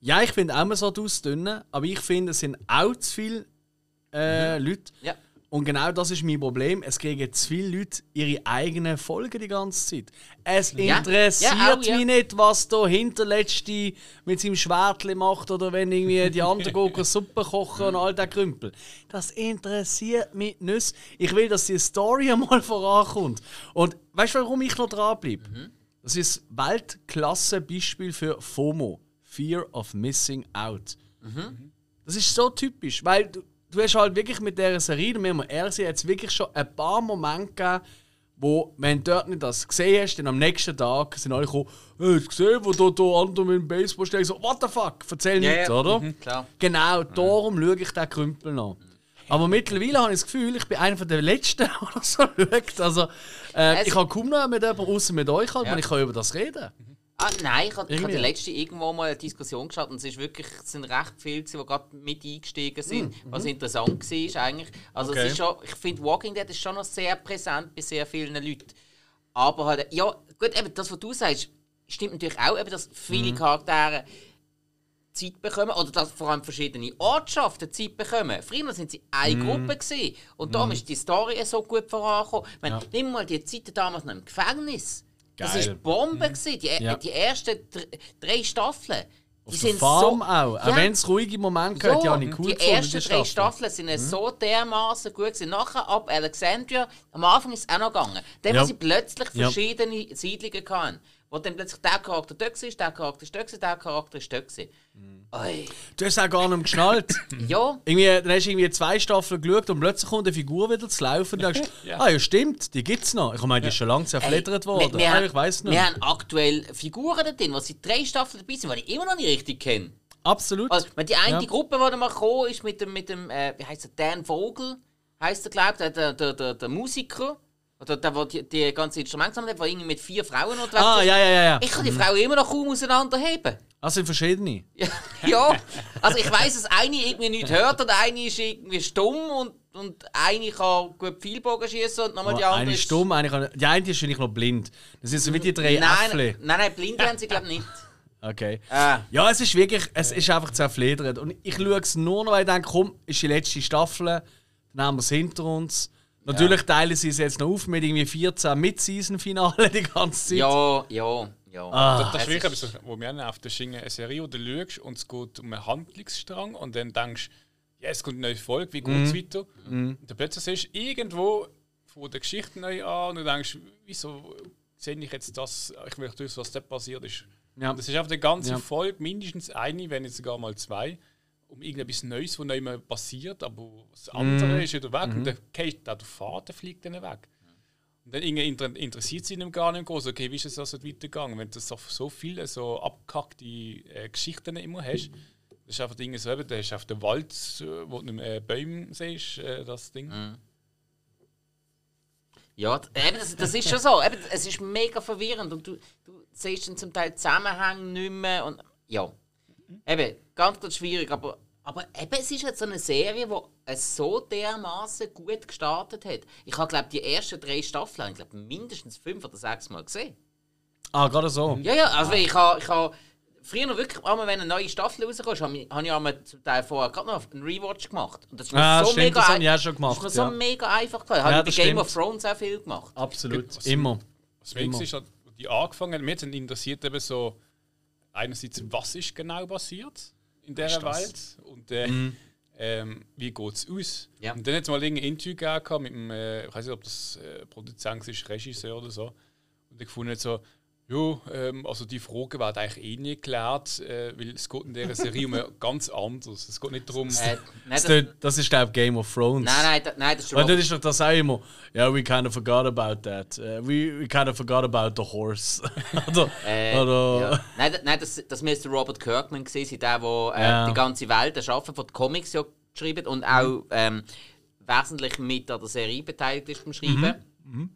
[SPEAKER 1] Ja, ich finde auch, man sollte ausdünnen, aber ich finde, es sind auch zu viele äh, mhm. Leute.
[SPEAKER 2] Ja.
[SPEAKER 1] Und genau das ist mein Problem. Es kriegen zu viele Leute ihre eigenen Folgen die ganze Zeit. Es ja. interessiert ja, auch, ja. mich nicht, was der Hinterletzte mit seinem Schwertli macht oder wenn irgendwie die anderen (laughs) gehen Suppe kochen und all der Krümpel. Das interessiert mich nicht. Ich will, dass die Story (laughs) einmal vorankommt. Und weißt du, warum ich noch dranbleibe? Mhm. Das ist Weltklasse-Beispiel für FOMO. Fear of Missing Out.
[SPEAKER 2] Mhm.
[SPEAKER 1] Das ist so typisch, weil du, du hast halt wirklich mit dieser Serie, wir müssen ehrlich sein, jetzt wirklich schon ein paar Momente gegeben, wo, wenn du dort nicht das gesehen hast, dann am nächsten Tag sind alle gekommen, hey, hast du gesehen, wo da, da andere mit dem Baseball stehen? So, what the fuck, erzähl yeah, nichts, oder? Mhm,
[SPEAKER 2] klar.
[SPEAKER 1] Genau, darum schaue ich den Krümpel noch. Aber mittlerweile habe ich das Gefühl, ich bin einer der Letzten, (laughs) der so schaut. Also, äh, ich habe kaum noch mit jemandem außer mit euch, halt, ja. ich kann über das reden.
[SPEAKER 2] Ah, nein, ich habe hab die letzte irgendwo mal eine Diskussion geschaut und es ist wirklich, es sind recht viele, die gerade mit eingestiegen sind, mm, was interessant war eigentlich. Also okay. es ist schon, ich finde Walking Dead ist schon noch sehr präsent bei sehr vielen Leuten. Aber halt, ja, gut, eben das, was du sagst, stimmt natürlich auch, eben, dass viele mm. Charaktere Zeit bekommen oder dass vor allem verschiedene Ortschaften Zeit bekommen. Früher sind sie eine mm. Gruppe gewesen, und darum mm. ist die Story so gut vorangekommen. Ja. Nimm mal die Zeit damals noch im Gefängnis. Geil. Das war Bombe. Mhm. Die, ja. die ersten drei Staffeln.
[SPEAKER 1] Auf
[SPEAKER 2] Die sind
[SPEAKER 1] Farm
[SPEAKER 2] so-
[SPEAKER 1] auch. Auch
[SPEAKER 2] Ja.
[SPEAKER 1] wenn es ruhige Momente gehört, ja, nicht cool
[SPEAKER 2] die
[SPEAKER 1] gefunden,
[SPEAKER 2] ersten drei Staffeln sind
[SPEAKER 1] Mhm.
[SPEAKER 2] so dermaßen gut gewesen. Nachher ab Alexandria, am Anfang ist es auch noch gegangen. Dann,
[SPEAKER 1] Ja.
[SPEAKER 2] wo sie plötzlich
[SPEAKER 1] Ja.
[SPEAKER 2] verschiedene Siedlungen hatten, wo dann plötzlich der Charakter dort war, der Charakter ist dort, der Charakter ist dort.
[SPEAKER 1] Mhm.
[SPEAKER 2] Oi.
[SPEAKER 1] Du hast auch gar nicht geschnallt. (laughs)
[SPEAKER 2] Ja,
[SPEAKER 1] irgendwie, dann hast du irgendwie zwei Staffeln geschaut und plötzlich kommt eine Figur wieder zu laufen und denkst, (laughs)
[SPEAKER 3] Ja.
[SPEAKER 1] ah ja stimmt, die gibt es noch. Ich meine, die ist schon lange zerfleddert worden.
[SPEAKER 2] wir, wir,
[SPEAKER 1] ah,
[SPEAKER 2] haben,
[SPEAKER 1] ich weiß nicht.
[SPEAKER 2] wir haben aktuell Figuren da drin, die seit drei Staffeln dabei sind, die ich immer noch nicht richtig kenne.
[SPEAKER 1] Absolut.
[SPEAKER 2] Also, die eine
[SPEAKER 1] Ja.
[SPEAKER 2] Gruppe, die da mal gekommen ist, mit dem, mit dem äh, wie heißt der, Dan Vogel, heißt er, glaube ich, der, der, der, der, der Musiker, oder der, der die, die ganze Instrumente hat, der irgendwie mit vier Frauen unterwegs
[SPEAKER 1] ah,
[SPEAKER 2] ist.
[SPEAKER 1] ja, ja, ja. ja.
[SPEAKER 2] Ich kann die Frauen immer noch kaum auseinanderheben.
[SPEAKER 1] Also sind verschiedene.
[SPEAKER 2] Ja, (laughs) ja. also ich weiss, dass eine irgendwie nicht hört und eine ist irgendwie stumm und, und eine kann gut Pfeilbogen schießen und nochmal die andere
[SPEAKER 1] eine ist stumm, eine kann, die eine ist wahrscheinlich noch blind. Das sind so wie die drei
[SPEAKER 2] Nein,
[SPEAKER 1] Äffle.
[SPEAKER 2] nein, nein, blind haben sie glaube ich nicht.
[SPEAKER 1] Okay.
[SPEAKER 2] Ah.
[SPEAKER 1] Ja, es ist wirklich, es ist einfach zerfledert. Und ich schaue es nur noch, weil ich denke, komm, ist die letzte Staffel, dann haben wir es hinter uns. Natürlich teilen sie es jetzt noch auf mit irgendwie 14 Mid-Season-Finale (laughs) die ganze Zeit.
[SPEAKER 2] Ja, ja, ja.
[SPEAKER 1] Ah.
[SPEAKER 3] Das, das ist wirklich etwas, wo mir nervt. Das ist eine Serie, du schaust und es geht um einen Handlungsstrang und dann denkst du, ja, es kommt eine neue Folge, wie geht es weiter? Und dann plötzlich siehst du irgendwo von der Geschichte neu an und du denkst, wieso sehe ich jetzt das, ich will wissen, was dort passiert ist.
[SPEAKER 1] Ja.
[SPEAKER 3] Und das ist einfach eine ganze
[SPEAKER 1] Ja.
[SPEAKER 3] Folge, mindestens eine, wenn nicht sogar mal zwei, um irgendetwas Neues, was nicht mehr passiert, aber das andere ist wieder weg und dann geht auch der Vater fliegt dann weg. Und dann irgendwie inter interessiert sie ihm gar nicht groß. Okay, wie ist es also weitergegangen? Wenn du so, so viele so abgehackte äh, Geschichten immer hast, das ist einfach Dinge so, eben, da hast du auf dem Wald, äh, wo du mehr Bäume siehst, äh, das Ding.
[SPEAKER 2] Ja, d- eben, das, das ist schon so. Eben, es ist mega verwirrend und du, du siehst dann zum Teil Zusammenhänge nicht mehr. Und, ja, eben, ganz, ganz schwierig. Aber, aber eben, es ist jetzt so eine Serie, die es so dermaßen gut gestartet hat. Ich habe, glaube die ersten drei Staffeln ich glaub, mindestens fünf oder sechs Mal gesehen.
[SPEAKER 1] Ah, gerade so.
[SPEAKER 2] Ja, ja, also ich habe ich ha früher noch wirklich, einmal, wenn eine neue Staffel rauskommt, habe ich, hab ich einmal zum Teil vorher gerade noch einen Rewatch gemacht. Und das ist mir
[SPEAKER 1] Ah,
[SPEAKER 2] so
[SPEAKER 1] stimmt,
[SPEAKER 2] mega
[SPEAKER 1] das habe ich auch schon
[SPEAKER 2] Das ist
[SPEAKER 1] gemacht,
[SPEAKER 2] mir so
[SPEAKER 1] ja.
[SPEAKER 2] mega einfach gefallen.
[SPEAKER 1] Ja,
[SPEAKER 2] Habe ich
[SPEAKER 1] das
[SPEAKER 2] bei Game
[SPEAKER 1] stimmt.
[SPEAKER 2] of Thrones auch viel gemacht.
[SPEAKER 1] Absolut.
[SPEAKER 3] Was-
[SPEAKER 1] Immer.
[SPEAKER 3] Was mich ist, die angefangen haben, mich hat interessiert eben so, einerseits, was ist genau passiert in dieser Welt und äh, ähm, wie geht es aus.
[SPEAKER 2] Ja.
[SPEAKER 3] Und dann hat es mal irgendein Interview gegeben mit dem, äh, ich weiß nicht, ob das äh, Produzent ist, Regisseur oder so. Und ich gefunden so, ja, ähm, also die Frage wird eigentlich eh nicht geklärt, äh, weil es geht in dieser Serie um (laughs) ganz anderes. Es geht nicht darum,
[SPEAKER 2] Äh, nein,
[SPEAKER 1] Das,
[SPEAKER 2] das,
[SPEAKER 1] ist- glaube ich, Game of Thrones.
[SPEAKER 2] nein, nein, da- nein, das ist
[SPEAKER 1] Weil das ist doch das auch immer. Ja, we kind of forgot about that. Uh, we, we kind of forgot about the horse. (laughs) oder,
[SPEAKER 2] äh,
[SPEAKER 1] oder,
[SPEAKER 2] ja. Nein, da- nein, das, das müsste Robert Kirkman gewesen sein, der, der äh,
[SPEAKER 1] Ja.
[SPEAKER 2] die ganze Welt erschaffen von den Comics ja geschrieben und auch ähm, wesentlich mit an der Serie beteiligt ist beim Schreiben.
[SPEAKER 3] Und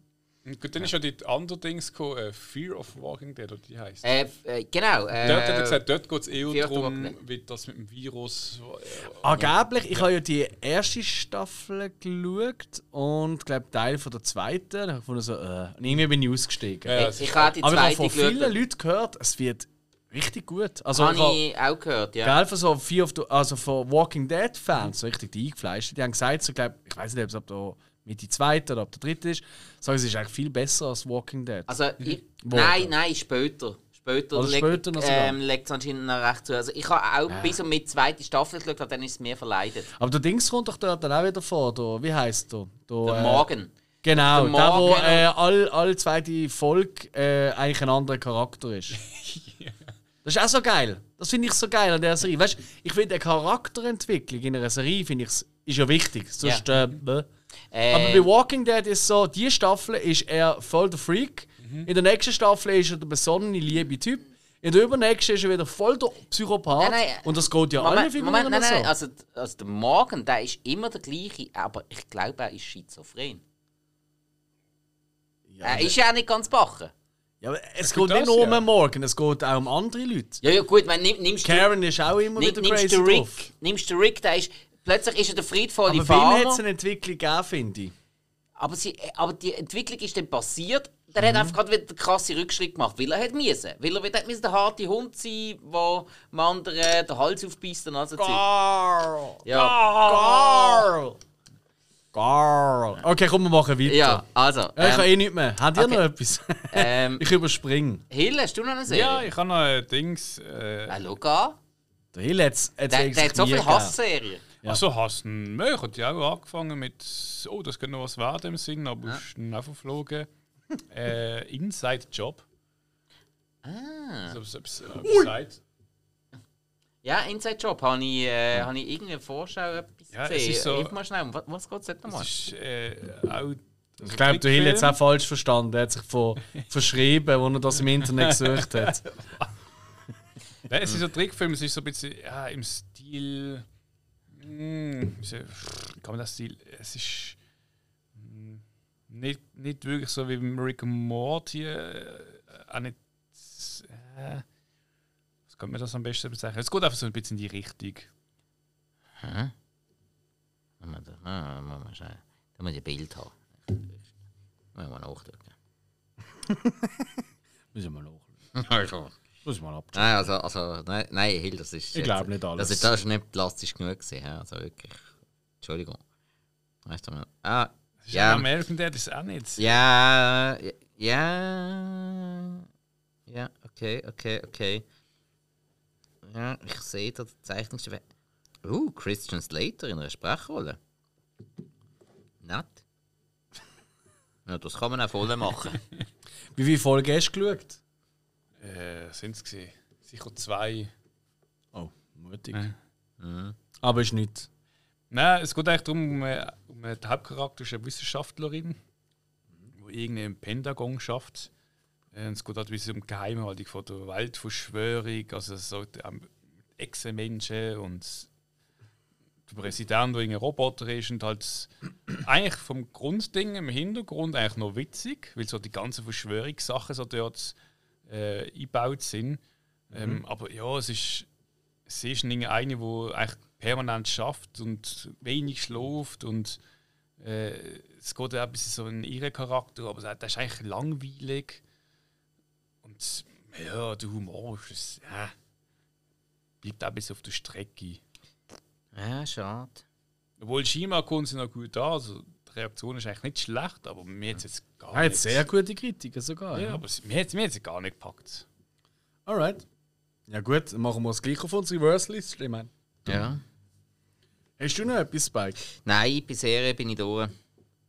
[SPEAKER 3] gut, dann ist ja die andere Dings gekommen, äh, Fear of Walking Dead, oder die heißt.
[SPEAKER 2] Äh, äh, genau. Äh,
[SPEAKER 3] Dort hat er gesagt, dort geht es eher
[SPEAKER 2] Fear
[SPEAKER 3] darum, wie das mit dem Virus. Äh,
[SPEAKER 1] Angeblich, ich habe ja die erste Staffel geschaut und glaube Teil von der zweiten. Da habe ich gefunden, so, äh, und irgendwie bin ich ausgestiegen.
[SPEAKER 3] Ja,
[SPEAKER 2] ich, ich habe die
[SPEAKER 1] Aber ich habe
[SPEAKER 2] zweite
[SPEAKER 1] von vielen
[SPEAKER 2] geschaut.
[SPEAKER 1] Leuten gehört, es wird richtig gut. Also, ich
[SPEAKER 2] Habe ich auch gehört, ja.
[SPEAKER 1] Gell, von so Fear of the, also von Walking Dead Fans, so richtig die eingefleischt, die haben gesagt, so, glaub, ich weiß nicht, ob es ab der Mitte zweite oder ab der dritte ist, sagen sie, es ist eigentlich viel besser als Walking Dead.
[SPEAKER 2] Also, ich, nein, nein, später. Später,
[SPEAKER 1] Also später sogar?
[SPEAKER 2] ähm, legt es anscheinend noch recht zu. Also ich habe auch bis und mit zweite Staffel geschaut, aber dann ist es mir verleidet.
[SPEAKER 1] Aber der Dings kommt doch dort dann auch wieder vor, der, wie heißt der? Der,
[SPEAKER 2] Der
[SPEAKER 1] äh,
[SPEAKER 2] Morgen.
[SPEAKER 1] Genau,
[SPEAKER 2] Der
[SPEAKER 1] der, wo äh, all, all zweite Folge äh, eigentlich ein anderer Charakter ist. (laughs) Das ist auch so geil. Das finde ich so geil an der Serie. Weißt, ich finde eine Charakterentwicklung in einer Serie finde ich ist ja wichtig. Sonst, äh, bäh.
[SPEAKER 2] Äh,
[SPEAKER 1] Aber bei Walking Dead ist so, die Staffel ist er voll der Freak.
[SPEAKER 2] Mhm.
[SPEAKER 1] In der nächsten Staffel ist er der besonnene, liebe Typ. In der übernächsten ist er wieder voll der Psychopath.
[SPEAKER 2] Nein, nein,
[SPEAKER 1] Und das geht ja alle
[SPEAKER 2] Moment,
[SPEAKER 1] Figuren
[SPEAKER 2] Moment, nein,
[SPEAKER 1] so.
[SPEAKER 2] nein, also, also der Morgen, der ist immer der gleiche, aber ich glaube, er ist schizophren. er ist ja auch nicht ganz bachen.
[SPEAKER 1] ja, aber es geht nicht nur um
[SPEAKER 3] ja.
[SPEAKER 1] den Morgen, es geht auch um andere Leute.
[SPEAKER 2] Ja, ja, gut, wenn nimm, nimmst du,
[SPEAKER 1] Karen ist auch immer
[SPEAKER 2] nimm,
[SPEAKER 1] wieder
[SPEAKER 2] nimmst
[SPEAKER 1] crazy
[SPEAKER 2] du Rick,
[SPEAKER 1] drauf.
[SPEAKER 2] nimmst du Rick, der ist, plötzlich ist er der friedvolle
[SPEAKER 1] Aber bei ihm hat es
[SPEAKER 2] Farmer,
[SPEAKER 1] eine Entwicklung gegeben, finde ich.
[SPEAKER 2] aber, sie, aber die Entwicklung ist dann passiert, dann
[SPEAKER 1] Mhm.
[SPEAKER 2] hat er einfach gerade wieder den krassen Rückschritt gemacht, weil er hat müssen. Weil er wieder hat müssen der harte Hund sein, der dem anderen den Hals aufbeißt und also Zeug.
[SPEAKER 1] Carl!
[SPEAKER 2] Ja.
[SPEAKER 1] Carl! Girl. Okay, komm, wir machen weiter.
[SPEAKER 2] Ja, also.
[SPEAKER 1] Ja, ich habe
[SPEAKER 2] Ähm,
[SPEAKER 1] eh nichts mehr. Habt ihr
[SPEAKER 2] okay.
[SPEAKER 1] noch etwas? (laughs)
[SPEAKER 2] ähm,
[SPEAKER 1] ich überspringe.
[SPEAKER 2] Hill, hast du noch eine Serie?
[SPEAKER 3] Ja, ich habe noch ein Dings. Äh,
[SPEAKER 2] Ah, schau an.
[SPEAKER 1] Der Hill hat es
[SPEAKER 2] Der, der hat so viele Hassserien.
[SPEAKER 3] Ja. Also hassen. Ja, ich hatte ja auch angefangen mit. Oh, das könnte noch was werden im Sinn, aber
[SPEAKER 2] Ja.
[SPEAKER 3] ist auch verflogen. (laughs) äh, Inside Job.
[SPEAKER 2] Ah.
[SPEAKER 3] So, so, so.
[SPEAKER 2] Ja, Inside Job habe ich, äh, habe ich irgendwie Vorschau etwas
[SPEAKER 3] Ja, es
[SPEAKER 2] gesehen.
[SPEAKER 3] ist so-
[SPEAKER 2] Hilf mal schnell, um was, was geht es jetzt nochmal?
[SPEAKER 3] Das ist äh, auch.
[SPEAKER 1] Ich glaube, Hill hat es auch falsch verstanden. Er hat sich von, (laughs) verschrieben, als er das im Internet gesucht hat. (laughs)
[SPEAKER 3] Nein, es ist ein Trickfilm, es ist so ein bisschen ja, im Stil. Hm, wie soll- wie kann man das Stil? Es ist hm, nicht, nicht wirklich so wie beim Rick and Morty. Äh, auch nicht. Äh, was kann man das am besten bezeichnen? Es geht einfach so ein bisschen in die Richtung.
[SPEAKER 2] Hä? Ah, muss man schnell. Da muss ich ein Bild haben. Müssen wir nachdrücken.
[SPEAKER 1] Müssen wir nachschauen. (laughs) (laughs) Muss ich mal abchecken.
[SPEAKER 2] nein, also, also, nein, nein, Hill, das ist.
[SPEAKER 1] Ich glaube nicht
[SPEAKER 2] Das
[SPEAKER 1] alles.
[SPEAKER 2] ist, das ist nicht plastisch genug gewesen, also wirklich. Entschuldigung. Weißt du mal? Ah,
[SPEAKER 3] Das ist
[SPEAKER 2] Ja.
[SPEAKER 3] American Dad ist auch nicht.
[SPEAKER 2] ja, ja. Ja, okay, okay, okay. Ja, ich sehe da die Zeichnungsstil. Uh, Christian Slater in einer Sprechrolle. Nett. (laughs) Ja, das kann man auch voll machen.
[SPEAKER 1] Wie viele Folgen hast du geschaut?
[SPEAKER 3] Äh, sind es gesehen? Sicher zwei.
[SPEAKER 1] Oh, mutig.
[SPEAKER 3] Ja.
[SPEAKER 2] Mhm.
[SPEAKER 1] Aber ist nicht.
[SPEAKER 3] Nein, es geht eigentlich darum, um, um der Hauptcharakter ist eine Wissenschaftlerin, die irgendwie im Pentagon schafft. Äh, es geht halt ein bisschen um die Geheimhaltung von der Weltverschwörung, also so die, ähm, Echsenmenschen und der Präsident, der ein Roboter ist und halt (clears throat) eigentlich vom Grundding im Hintergrund eigentlich noch witzig, weil so die ganzen Verschwörungssachen so dort äh, eingebaut sind. Ähm, aber ja, es ist sie ist eine, die eigentlich permanent schafft und wenig schläft und äh, es geht auch ein bisschen so in ihren Charakter, aber der ist eigentlich langweilig und ja, der Humor ist es, ja, bleibt auch ein bisschen auf der Strecke.
[SPEAKER 2] Ja, schade.
[SPEAKER 3] Obwohl scheinbar kommt sie noch gut an, also Reaktion ist eigentlich nicht schlecht, aber mir hat es jetzt gar
[SPEAKER 1] Er hat
[SPEAKER 3] nicht...
[SPEAKER 1] sehr gute Kritiken sogar.
[SPEAKER 3] ja,
[SPEAKER 1] Ja.
[SPEAKER 3] aber es- mir hat mir hat's gar nicht gepackt.
[SPEAKER 1] Alright. Ja gut, dann machen wir das gleiche auf unsere Verse-List. Ich meine.
[SPEAKER 2] Ja.
[SPEAKER 1] Hast du noch etwas, Spike?
[SPEAKER 2] Nein, bei Serie bin ich durch.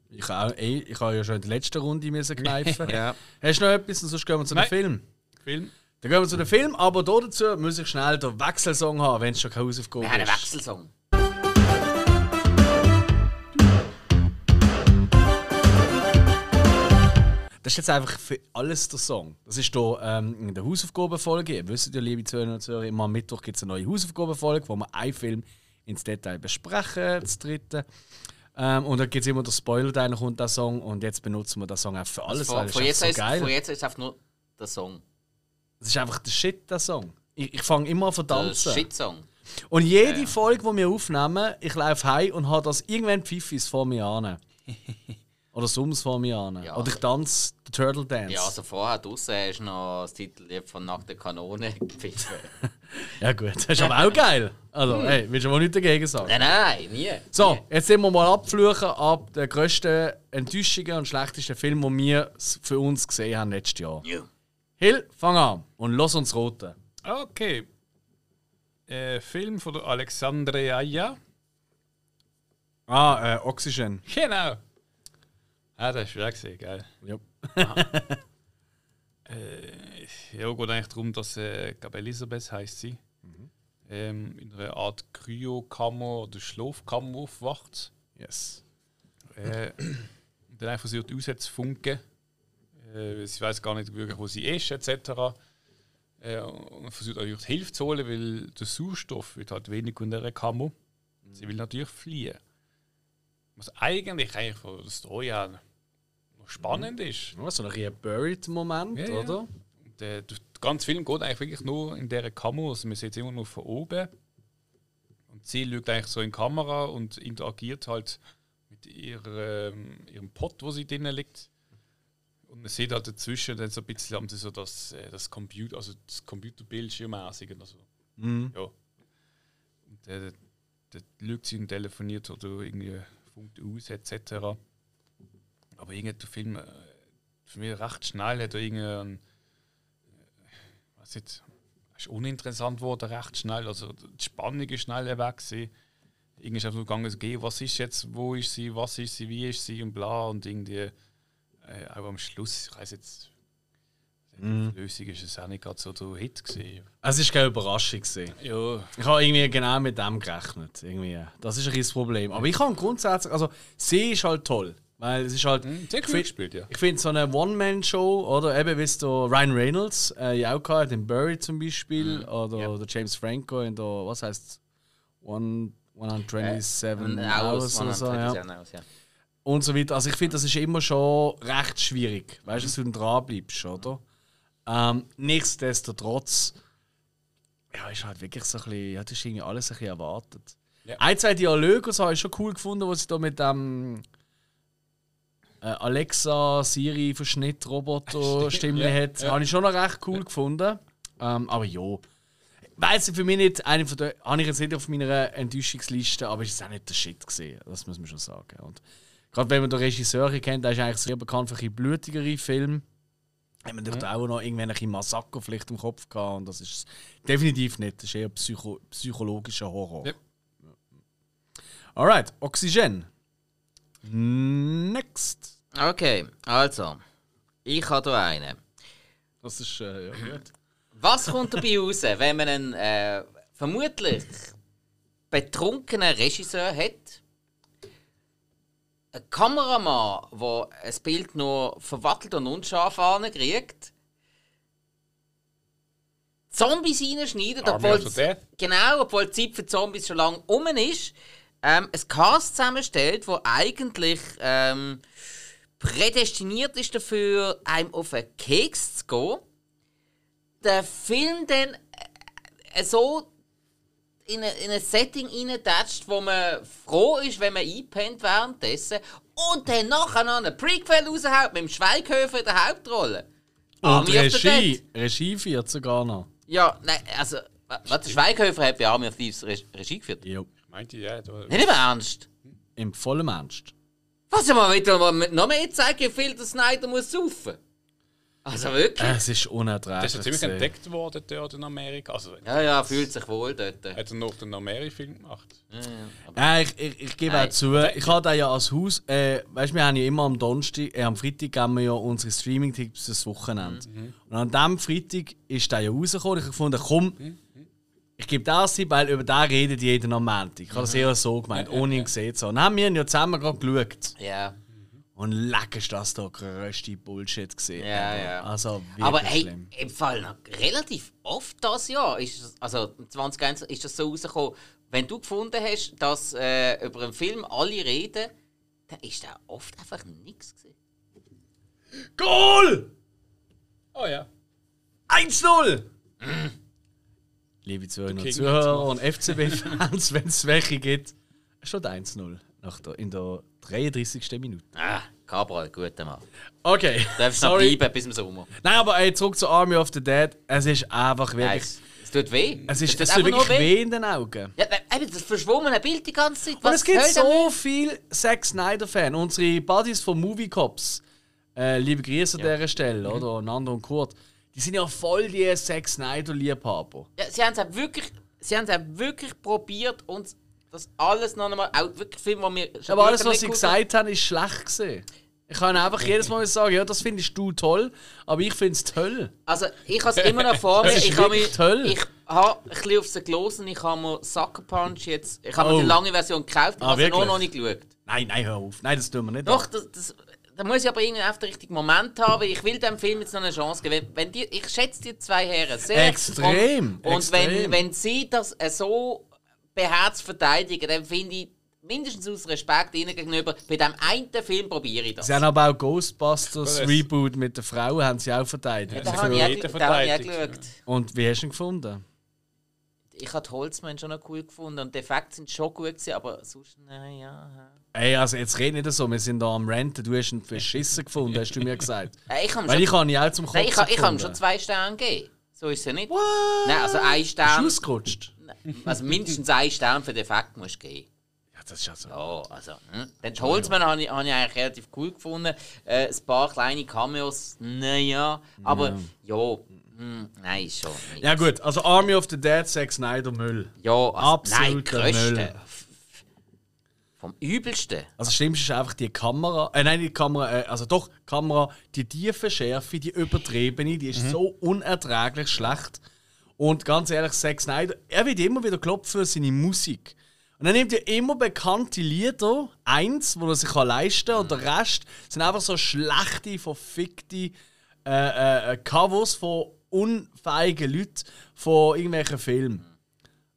[SPEAKER 1] Ich, auch, ey, ich habe ja schon in der letzten Runde müssen (laughs) kneifen.
[SPEAKER 2] Ja.
[SPEAKER 1] Hast du noch etwas? Und sonst gehen wir zu dem
[SPEAKER 3] Nein.
[SPEAKER 1] Film.
[SPEAKER 3] Film?
[SPEAKER 1] Dann gehen wir zu dem Film, aber da dazu muss ich schnell den Wechselsong haben, wenn es schon keine Hausaufgabe
[SPEAKER 2] Wir haben einen
[SPEAKER 1] ist.
[SPEAKER 2] Wechselsong.
[SPEAKER 1] Das ist jetzt einfach für alles der Song. Das ist hier ähm, in der Hausaufgabenfolge. Ihr wisst ja, liebe Zuhörer und Zuhörer, immer am Mittwoch gibt es eine neue Hausaufgabenfolge, wo wir einen Film ins Detail besprechen, das dritte. Ähm, und dann gibt es immer den Spoiler, der kommt der Song. Und jetzt benutzen wir den Song auch für alles, weil
[SPEAKER 2] Von, von,
[SPEAKER 1] ist
[SPEAKER 2] jetzt ist,
[SPEAKER 1] so geil.
[SPEAKER 2] von jetzt ist einfach nur der Song.
[SPEAKER 1] Das ist einfach der Shit, der Song. Ich, ich fange immer an zu
[SPEAKER 2] Der
[SPEAKER 1] tanzen.
[SPEAKER 2] Shit-Song.
[SPEAKER 1] Und jede Folge, die wir aufnehmen, ich laufe heim und habe das irgendwann Pfiffis vor mir an. (laughs) Oder Sums vor mir an.
[SPEAKER 2] Ja.
[SPEAKER 1] Oder ich tanze den Turtle Dance.
[SPEAKER 2] Ja, also vorher draußen hast du noch das Titellied von Nackte Kanone (laughs) gepfiffen. (laughs)
[SPEAKER 1] Ja gut, das ist aber auch geil. Also, hey, willst du aber nichts dagegen sagen?
[SPEAKER 2] nein, nein, nie.
[SPEAKER 1] So,
[SPEAKER 2] Nie.
[SPEAKER 1] jetzt sind wir mal abfluchen ab den grössten Enttäuschungen und schlechtesten Film, den wir für uns gesehen haben letztes Jahr.
[SPEAKER 2] Ja.
[SPEAKER 1] Hill, fang an und lass uns roten.
[SPEAKER 3] Okay. Äh, Film von Alexandre Aya.
[SPEAKER 1] Ah, äh, Oxygen.
[SPEAKER 3] Genau. Ah, das (laughs) ist schwer gesehen, geil.
[SPEAKER 1] Ja.
[SPEAKER 3] Äh, ja, geht eigentlich darum, dass äh, ich glaube Elisabeth heißt sie. Ähm, in einer Art Kryokammer oder Schlafkammer aufwacht.
[SPEAKER 1] Yes.
[SPEAKER 3] Äh, und dann einfach versucht auszufunken. Äh, sie weiß gar nicht wirklich, wo sie ist, etc. Äh, und versucht natürlich Hilfe zu holen, weil der Sauerstoff wird halt wenig in dieser Kammer. Sie will natürlich fliehen. Was eigentlich, eigentlich von der Story her spannend ist.
[SPEAKER 1] Oh, so ein bisschen Buried-Moment,
[SPEAKER 3] Ja, ja.
[SPEAKER 1] oder?
[SPEAKER 3] Der, der ganze Film geht eigentlich wirklich nur in dieser Kamera. Also man sieht es immer nur von oben. Und sie schaut eigentlich so in die Kamera und interagiert halt mit ihrem, ihrem Pot, wo sie drinnen liegt. Und man sieht halt dazwischen dann so ein bisschen haben sie so das, äh, das Computer, also das Computerbildschirmmäßige. Also,
[SPEAKER 1] Mhm.
[SPEAKER 3] ja. Und äh, dann schaut sie und telefoniert oder irgendwie Punkt aus, etc. Aber irgendwie der Film, äh, für mich recht schnell hat er. Äh, was jetzt. ist uninteressant geworden, recht schnell. Also die Spannung ist schnell weg. Gewesen. Irgendwie ist einfach nur gegangen, okay, was ist jetzt, wo ist sie, was ist sie, wie ist sie und bla. Und irgendwie äh, auch am Schluss, ich weiß jetzt. Mm. Lösung ist es auch nicht gerade so der Hit gewesen.
[SPEAKER 1] Es ist keine Überraschung gewesen.
[SPEAKER 3] Ja.
[SPEAKER 1] Ich habe irgendwie genau mit dem gerechnet. Irgendwie. Das ist ein riesiges Problem. Aber ich habe grundsätzlich, also sie ist halt toll. Weil es ist halt.
[SPEAKER 3] Mhm, sehr
[SPEAKER 1] ich
[SPEAKER 3] cool
[SPEAKER 1] find-
[SPEAKER 3] gespielt, ja.
[SPEAKER 1] Ich finde so eine One-Man-Show, oder eben wie es der Ryan Reynolds äh, ja auch gehabt hat, in Burry zum Beispiel, oder
[SPEAKER 3] Ja.
[SPEAKER 1] der James Franco in der, was heißt One, 127
[SPEAKER 2] Und
[SPEAKER 1] Hours oder so, ja.
[SPEAKER 2] Aus, ja.
[SPEAKER 1] Und so weiter. Also ich finde, das ist immer schon recht schwierig, weißt du, dass du dran bleibst, oder? Ähm, nichtsdestotrotz, ja, ist halt wirklich so ein bisschen, ja, das ist irgendwie alles ein bisschen erwartet.
[SPEAKER 3] Ja.
[SPEAKER 1] Ein, zwei Dialoge so habe ich schon cool gefunden, wo sie da mit dem äh, Alexa, Siri, Verschnitt-Roboter (laughs) Stimme
[SPEAKER 3] Ja,
[SPEAKER 1] hat,
[SPEAKER 3] ja.
[SPEAKER 1] habe ich schon noch recht cool gefunden. Ähm, aber ja. Weiß ich für mich nicht, eine von der, habe ich jetzt nicht auf meiner Enttäuschungsliste, aber es ist auch nicht der Shit gesehen. Das muss man schon sagen. Und gerade wenn man den Regisseur kennt, der ist eigentlich sehr bekannt für ein bisschen blutigere Filme. Hat man dort auch noch irgendwelche Massaker vielleicht im Kopf gehabt und das ist definitiv nicht. Das ist eher Psycho psychologischer Horror.
[SPEAKER 3] Ja.
[SPEAKER 1] Alright, Oxygen. Next.
[SPEAKER 2] Okay, also. Ich habe hier einen.
[SPEAKER 1] Das ist äh, ja, gut.
[SPEAKER 2] Was kommt dabei raus, wenn man einen äh, vermutlich betrunkenen Regisseur hat? Ein Kameramann, der ein Bild nur verwattelt und unscharf kriegt. Zombies reinschneidet,
[SPEAKER 3] Army
[SPEAKER 2] obwohl,
[SPEAKER 3] Dead.
[SPEAKER 2] genau, obwohl die Zeit für Zombies schon lange um ist. Ähm, ein Cast zusammenstellt, wo eigentlich ähm, prädestiniert ist dafür, einem auf den Keks zu gehen der Film dann äh, so in ein, in ein Setting reintatscht, wo man froh ist, wenn man einpennt währenddessen und dann nachher noch einen Prequel raushaut mit dem Schweighöfer in der Hauptrolle.
[SPEAKER 1] Und
[SPEAKER 2] the
[SPEAKER 1] Regie. Regie führt sogar noch.
[SPEAKER 2] Ja, nein, also, wa- was, der Schweighöfer hat bei Army of Thieves Re Regie geführt.
[SPEAKER 1] Jo.
[SPEAKER 3] Meinte ich, ja.
[SPEAKER 2] Nicht im Ernst.
[SPEAKER 1] Im vollen Ernst.
[SPEAKER 2] Was mal wieder mal noch mehr zeigen, wie viel der Snyder muss saufen. Also wirklich?
[SPEAKER 1] Es ist
[SPEAKER 3] das
[SPEAKER 1] unerträglich.
[SPEAKER 3] ist ja ziemlich entdeckt worden dort in Amerika. Also,
[SPEAKER 2] Ja, ja, fühlt sich wohl dort.
[SPEAKER 3] hat er noch den Amerika-Film gemacht?
[SPEAKER 1] Ja, ich, ich, ich gebe
[SPEAKER 2] Nein.
[SPEAKER 1] auch zu, ich habe da ja als Haus, äh, weißt du, wir haben ja immer am Donnerstag, äh, am Freitag haben wir ja unsere Streaming-Tipps fürs Wochenende. Und an diesem Freitag ist der ja rausgekommen. Ich habe gefunden, komm, ich gebe das Tipp, weil über den redet jeder am Montag. Ich habe das eher so gemeint, ohne ihn gesehen zu haben. Dann haben wir ihn ja zusammen gerade geschaut.
[SPEAKER 2] Ja.
[SPEAKER 1] Und leck ist das da größte Bullshit gesehen.
[SPEAKER 2] Ja, ja.
[SPEAKER 1] Also wirklich
[SPEAKER 2] Aber hey,
[SPEAKER 1] schlimm.
[SPEAKER 2] im Fall noch relativ oft das Jahr, ist das, also 2021 ist das so rausgekommen, wenn du gefunden hast, dass äh, über einen Film alle reden, dann ist da oft einfach nichts gewesen.
[SPEAKER 1] Goal!
[SPEAKER 3] Oh ja.
[SPEAKER 1] 1-0! Liebe Zuhörer und Zuhörer und FCB-Fans, (laughs) wenn es welche gibt, schon 1-0 nach der, in der 33. Minute.
[SPEAKER 2] Ah, Cabral, guter Mann.
[SPEAKER 1] Okay,
[SPEAKER 2] Du darfst noch
[SPEAKER 1] sorry.
[SPEAKER 2] bleiben bis zum Sommer.
[SPEAKER 1] Nein, aber ey, zurück zu Army of the Dead. Es ist einfach wirklich.
[SPEAKER 2] es, es tut weh.
[SPEAKER 1] Es, ist,
[SPEAKER 2] tut
[SPEAKER 1] es tut
[SPEAKER 2] einfach nur
[SPEAKER 1] wirklich weh in den Augen.
[SPEAKER 2] Ja, äh, eben, das verschwommene Bild die ganze Zeit.
[SPEAKER 1] Und
[SPEAKER 2] Was
[SPEAKER 1] es gibt so viele Zack Snyder-Fans. Unsere Buddies von Movie Cops, äh, liebe Grüße an dieser Stelle, oder? Nando und Kurt, die sind ja voll die Zack Snyder-Liebhaber.
[SPEAKER 2] Ja, sie haben es auch wirklich, sie haben es auch wirklich probiert und das alles noch einmal, auch wirklich Filme, die wir schon
[SPEAKER 1] Aber alles, was sie gesagt haben, ist schlecht gesehen. Ich kann einfach jedes Mal sagen, ja, das findest du toll, aber ich finde es toll.
[SPEAKER 2] Also ich habe es immer noch vor mir. Ich habe mich,
[SPEAKER 1] toll.
[SPEAKER 2] ich habe ein bisschen auf sie gelesen. Ich habe mir Sucker Punch jetzt, ich habe
[SPEAKER 1] Oh.
[SPEAKER 2] mir die lange Version gekauft. Ich
[SPEAKER 1] Ah,
[SPEAKER 2] habe sie noch, noch nicht geschaut.
[SPEAKER 1] Nein, nein, hör auf. Nein, das tun wir nicht.
[SPEAKER 2] Doch, das, das, da muss ich aber irgendwie auf den richtigen Moment haben. Ich will dem Film jetzt noch eine Chance geben. Wenn, wenn die, ich schätze die zwei Herren sehr.
[SPEAKER 1] Extrem,
[SPEAKER 2] Und, und
[SPEAKER 1] extrem.
[SPEAKER 2] Wenn, wenn sie das äh, so beherzt verteidigen, dann finde ich mindestens aus Respekt ihnen gegenüber, bei dem einen Film probiere ich das.
[SPEAKER 1] Sie haben aber auch Ghostbusters Reboot mit der Frau haben sie auch verteidigt.
[SPEAKER 2] da
[SPEAKER 3] Ja,
[SPEAKER 2] habe
[SPEAKER 3] für
[SPEAKER 2] ich, auch- da habe ich auch geschaut.
[SPEAKER 1] Und wie hast du ihn gefunden?
[SPEAKER 2] Ich habe Holzmann schon noch cool gefunden und die Effekte sind schon gut gewesen, aber sonst, nein, ja.
[SPEAKER 1] Ey, also jetzt red nicht so, wir sind da am Renten, du hast ihn verschissen gefunden, hast du mir gesagt. (laughs)
[SPEAKER 2] Ich habe
[SPEAKER 1] Weil
[SPEAKER 2] schon,
[SPEAKER 1] ich habe ihn auch zum Kopf
[SPEAKER 2] nein, ich, ich habe ihm schon zwei Sterne gegeben. So ist es ja nicht.
[SPEAKER 1] What?
[SPEAKER 2] Nein, also ein Stern,
[SPEAKER 1] ausgerutscht?
[SPEAKER 2] also mindestens ein Stern für den Effekt musst du geben.
[SPEAKER 1] Ja, das ist ja so.
[SPEAKER 2] Ja, also. Hm. Den Holzmann habe ich, hab ich eigentlich relativ cool gefunden. Äh, ein paar kleine Cameos, naja. Aber ja, hm, nein, schon. Nicht.
[SPEAKER 1] Ja gut, also Army of the Dead, Zack Snyder Müll.
[SPEAKER 2] Ja, also, nein,
[SPEAKER 1] Absoluter
[SPEAKER 2] größte.
[SPEAKER 1] Müll.
[SPEAKER 2] Vom übelsten.
[SPEAKER 1] Also das Schlimmste ist einfach die Kamera, äh, nein, die Kamera, äh, also doch, die Kamera, die tiefe Schärfe, die übertriebene, die ist so unerträglich schlecht. Und ganz ehrlich, Zack Snyder, er wird immer wieder klopfen für seine Musik. Und er nimmt ja immer bekannte Lieder, eins, wo er sich kann leisten kann, und der Rest sind einfach so schlechte, verfickte äh, äh, Covers von unfähigen Leuten von irgendwelchen Filmen.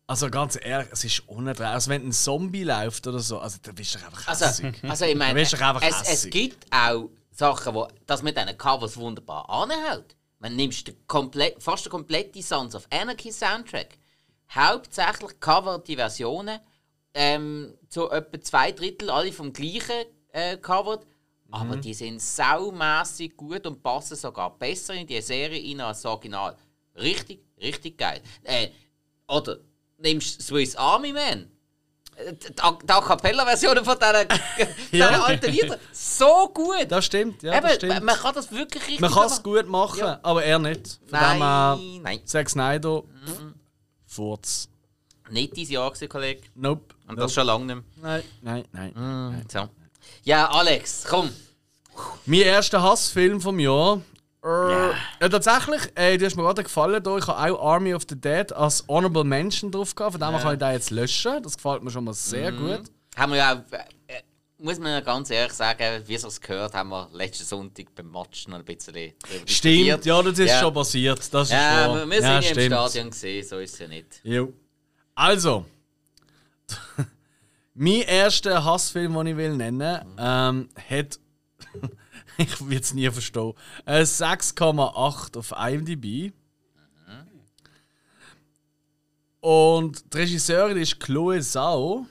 [SPEAKER 1] Also ganz ehrlich, es ist unerträglich. Also wenn ein Zombie läuft oder so, also dann bist du einfach
[SPEAKER 2] Also,
[SPEAKER 1] hässig.
[SPEAKER 2] also ich meine, es, es gibt auch Sachen, wo das mit diesen Covers wunderbar anhält. Man nimmst den komplett, fast den kompletten Sons of Anarchy Soundtrack. Hauptsächlich Cover die Versionen. Ähm, so etwa zwei Drittel alle vom gleichen äh, covered. Aber
[SPEAKER 1] Mhm.
[SPEAKER 2] die sind saumässig gut und passen sogar besser in die Serie rein als das Original. Richtig, richtig geil. Äh, oder nimmst Swiss Army Man. Äh, Die A Cappella-Versionen von diesen, (laughs) diesen alten Liedern. So gut!
[SPEAKER 1] Das stimmt, ja, das
[SPEAKER 2] Eben,
[SPEAKER 1] stimmt.
[SPEAKER 2] man kann das wirklich richtig
[SPEAKER 1] Man kann es gut machen,
[SPEAKER 2] Ja.
[SPEAKER 1] aber er nicht. Von
[SPEAKER 2] Nein,
[SPEAKER 1] dem her,
[SPEAKER 2] nein.
[SPEAKER 1] Zack Snyder, pff, Furz.
[SPEAKER 2] Nicht dieses Jahr, gewesen, Kollege.
[SPEAKER 1] Nope.
[SPEAKER 2] Und
[SPEAKER 1] nope.
[SPEAKER 2] das schon lange nicht
[SPEAKER 1] Nein, nein, nein.
[SPEAKER 2] mehr. So. Ja, Alex, komm.
[SPEAKER 1] Mein erster Hassfilm vom Jahr. Äh, ja. tatsächlich, äh, du hast mir gerade gefallen, da. ich habe auch Army of the Dead als Honorable Mention drauf gehabt, von dem her kann ich den jetzt löschen. Das gefällt mir schon mal sehr gut.
[SPEAKER 2] Haben wir ja auch, äh, muss man ja ganz ehrlich sagen, wie es gehört, haben wir letzten Sonntag beim Match noch ein bisschen
[SPEAKER 1] Stimmt, ja, das ist
[SPEAKER 2] Ja.
[SPEAKER 1] schon passiert. Das ist
[SPEAKER 2] Ja,
[SPEAKER 1] wahr.
[SPEAKER 2] wir, sind
[SPEAKER 1] ja,
[SPEAKER 2] ja, im
[SPEAKER 1] stimmt.
[SPEAKER 2] Stadion gesehen, so ist es ja nicht.
[SPEAKER 1] Jo. Also, (laughs) mein erster Hassfilm, den ich will nennen, ähm, hat, (laughs) ich werde es nie verstehen, ein 6,8 auf IMDb. Und die Regisseurin ist Chloe Zhao.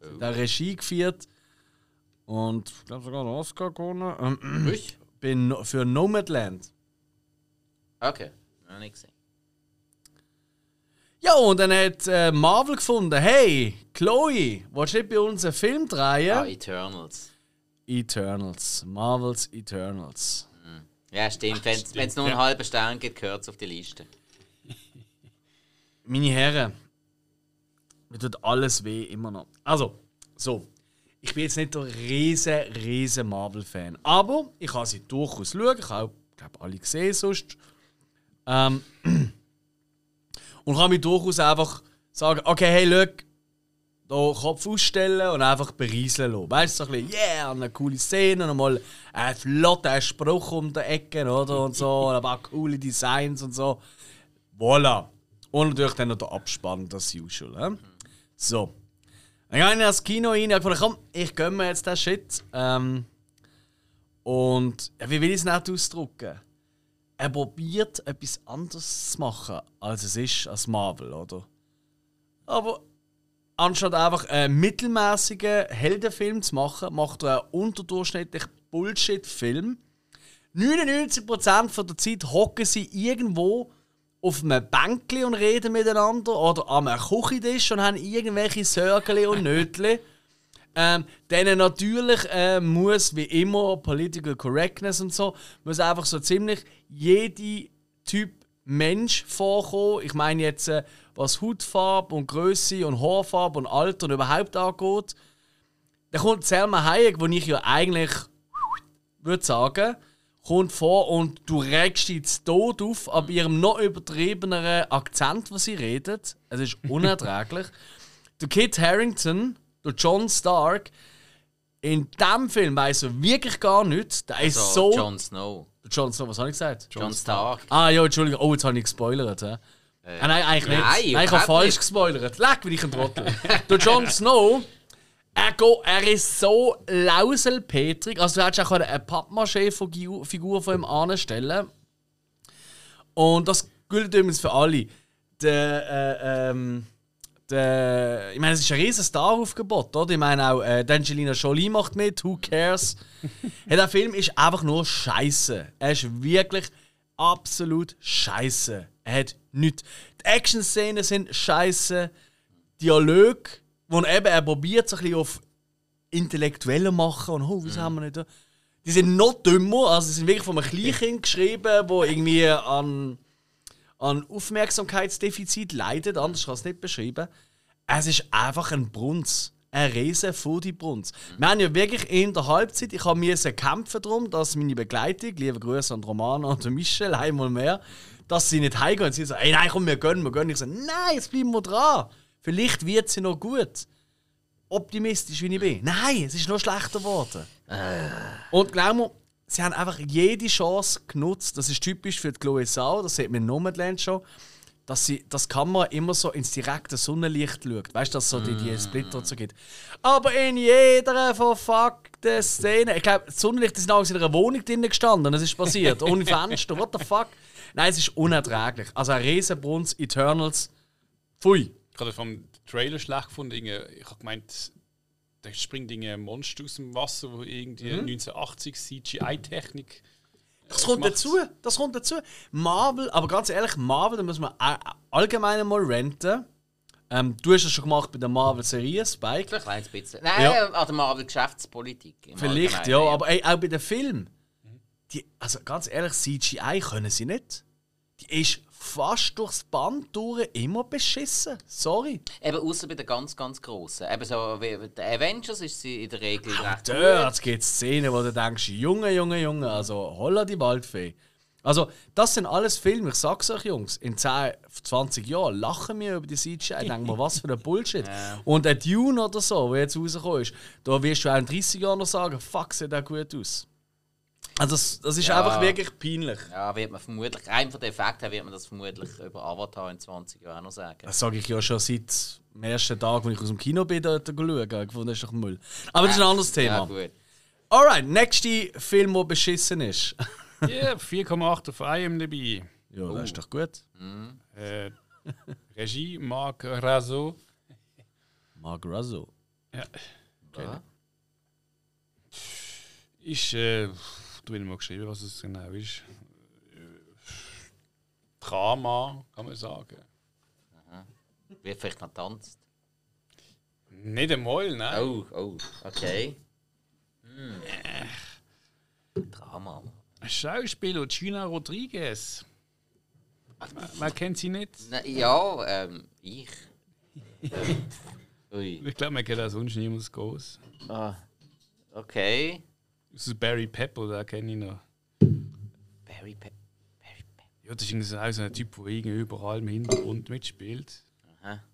[SPEAKER 1] Sie hat auch Regie geführt. Und ich glaube sogar einen Oscar gewonnen. Ähm,
[SPEAKER 2] Ich?
[SPEAKER 1] bin für Nomadland.
[SPEAKER 2] Okay, noch nicht gesehen.
[SPEAKER 1] Ja, und dann hat äh, Marvel gefunden, hey, Chloe, willst du nicht bei uns einen Film drehen?
[SPEAKER 2] Ah, Eternals.
[SPEAKER 1] Eternals. Marvels Eternals.
[SPEAKER 2] Ja, stimmt. Wenn es nur einen halben Stern gibt, gehört es auf die Liste. (laughs)
[SPEAKER 1] Meine Herren, mir tut alles weh, immer noch. Also, so. Ich bin jetzt nicht der riesen, riesen Marvel-Fan. Aber ich kann sie durchaus schauen. Ich habe, glaube alle gesehen sonst. Ähm, (clears throat) und kann mich durchaus einfach sagen, okay, hey, look, da Kopf ausstellen und einfach berieseln lassen. Weißt du, so ein bisschen, yeah, eine coole Szene und mal einen flotten Spruch um die Ecke, oder? Und so, und ein paar coole Designs und so. Voilà. Und natürlich dann noch der Abspann, das usual. He? So. Dann gehe ich in das Kino rein und habe komm, ich gönne mir jetzt den Shit. Ähm, und ja, wie will ich es nicht ausdrücken? Er probiert etwas anderes zu machen, als es ist als Marvel, oder? Aber anstatt einfach einen mittelmäßigen Heldenfilm zu machen, macht er einen unterdurchschnittlichen Bullshit-Film. 99% von der Zeit hocken sie irgendwo auf einem Bänkli und reden miteinander oder am Küchentisch und haben irgendwelche Sörgeli und Nötli. Ähm, denen natürlich äh, muss, wie immer, Political Correctness und so, muss einfach so ziemlich jede Typ Mensch vorkommen. Ich meine jetzt, äh, was Hautfarbe und Größe und Haarfarbe und Alter und überhaupt angeht. Da kommt Selma Hayek, wo ich ja eigentlich würde sagen, kommt vor und du regst dich zu Tod auf ab ihrem noch übertriebeneren Akzent, was sie redet. Es ist (laughs) unerträglich. der Kit Harrington, der John Stark, in diesem Film weiß er wirklich gar nichts. Der ist
[SPEAKER 2] So. Jon Snow.
[SPEAKER 1] John Stark, was habe ich gesagt?
[SPEAKER 2] John Stark.
[SPEAKER 1] Ah ja, Entschuldigung, oh, jetzt habe ich gespoilert. Hä? ah, nein, eigentlich nicht.
[SPEAKER 2] nein,
[SPEAKER 1] Nein, ich habe falsch
[SPEAKER 2] nicht.
[SPEAKER 1] gespoilert. Leck, bin ich ein Trottel. der Jon (laughs) Snow, er, go, er ist so lauselpetrig. Also, du hättest auch eine Pappmaché-Figur von ihm anstellen Und das gilt übrigens für alle. Der, äh, ähm, der, ich meine, es ist ein riesen Star-Aufgebot, oder? Ich meine auch, äh, Angelina Jolie macht mit, Who Cares? (laughs) hey, der Film ist einfach nur Scheiße. Er ist wirklich absolut Scheiße. Er hat nichts. Die Action-Szenen sind Scheiße. Dialog wo er eben er probiert, so ein bisschen auf intellektuelle machen und oh, wieso haben wir nicht da? Die sind noch dümmer, also die sind wirklich von einem Kleinkind geschrieben, wo irgendwie an, an Aufmerksamkeitsdefizit leidet, anders kann ich es nicht beschreiben. Es ist einfach ein Brunz. Ein riesen Foodie-Brunz. Wir haben ja wirklich in der Halbzeit, ich habe mir kämpfen darum, dass meine Begleitung, liebe Grüße an Romana und Michel, einmal mehr, dass sie nicht heimgehen. Sie sagen, nein, komm, wir gönnen, wir gönnen. Ich sage, nein, jetzt bleiben wir dran. Vielleicht wird sie noch gut. Optimistisch wie ich bin. Nein, es ist noch schlechter geworden. Und glaub mir, sie haben einfach jede Chance genutzt. Das ist typisch für die Chloe Sau, das sieht man in Nomadland schon dass sie das Kamera immer so ins direkte Sonnenlicht schaut. Weißt du, dass so die, die Splitter so gibt. Aber in jeder verfuckten Szene. Ich glaube, das Sonnenlicht ist in einer Wohnung drinnen gestanden. Es ist passiert. Ohne (laughs) Fenster. What the fuck? Nein, es ist unerträglich. Also ein Riesenbrunz, Eternals. Pfui.
[SPEAKER 3] Ich habe vom Trailer schlecht gefunden. Ich habe gemeint, da springt ein Monster aus dem Wasser, wo irgendwie mhm. 1980 CGI-Technik
[SPEAKER 1] das kommt dazu. Das kommt dazu. Marvel, aber ganz ehrlich, Marvel, da muss man allgemein mal renten. Ähm, du hast es schon gemacht bei der Marvel-Serie, Spike.
[SPEAKER 2] Ein kleines bisschen. Nein, ja. an der Marvel-Geschäftspolitik.
[SPEAKER 1] Vielleicht, ja, aber ey, auch bei den Filmen. Die, also ganz ehrlich, CGI können sie nicht. Die ist fast durchs Band durch immer beschissen. Sorry.
[SPEAKER 2] Eben außer bei den ganz, ganz grossen. Eben so wie der Avengers ist sie in der Regel
[SPEAKER 1] Auch recht dort gibt es Szenen, wo du denkst, Junge, Junge, Junge, also holla die Waldfee. Also, das sind alles Filme, ich sag's euch, Jungs, in 10, 20 Jahren lachen wir über die CGI, denken wir, was für ein Bullshit. (laughs) ja. Und ein Dune oder so, der jetzt rausgekommen ist, da wirst du auch in 30 Jahren noch sagen, fuck, sieht auch gut aus. Also das, das ist ja. einfach wirklich peinlich.
[SPEAKER 2] Ja, wird man vermutlich, rein von den Effekten her wird man das vermutlich über Avatar in 20 Jahren noch sagen.
[SPEAKER 1] Das sage ich ja schon seit dem ersten Tag, als ich aus dem Kino bin, dort schaue. Ich fand, das ist doch Müll. Aber das ist ein anderes Thema. Ja, gut. Alright, nächster Film, der beschissen ist. (laughs)
[SPEAKER 3] Ja, yeah, 4,8 auf IMDb.
[SPEAKER 1] Ja, oh. das ist doch gut. Mhm.
[SPEAKER 3] Äh, Regie Marc Razo.
[SPEAKER 1] Marc Razo.
[SPEAKER 3] Ja. Okay. Ist äh, du hast mal geschrieben, was es genau ist. Drama, kann man sagen.
[SPEAKER 2] Aha. Wird vielleicht noch tanzt?
[SPEAKER 3] Nicht einmal, nein.
[SPEAKER 2] Oh, oh, okay. Hm. Drama.
[SPEAKER 3] Schauspieler Gina Rodriguez. Man kennt sie nicht?
[SPEAKER 2] Na, ja, ähm, ich. (laughs)
[SPEAKER 3] Ich glaube, man kennt auch sonst niemand groß.
[SPEAKER 2] Ah, okay.
[SPEAKER 3] Das ist Barry Pepper, da kenne ich noch.
[SPEAKER 2] Barry Pepper. Barry
[SPEAKER 3] Pepper. Ja, das ist auch so ein Typ, der überall im Hintergrund mitspielt. Aha.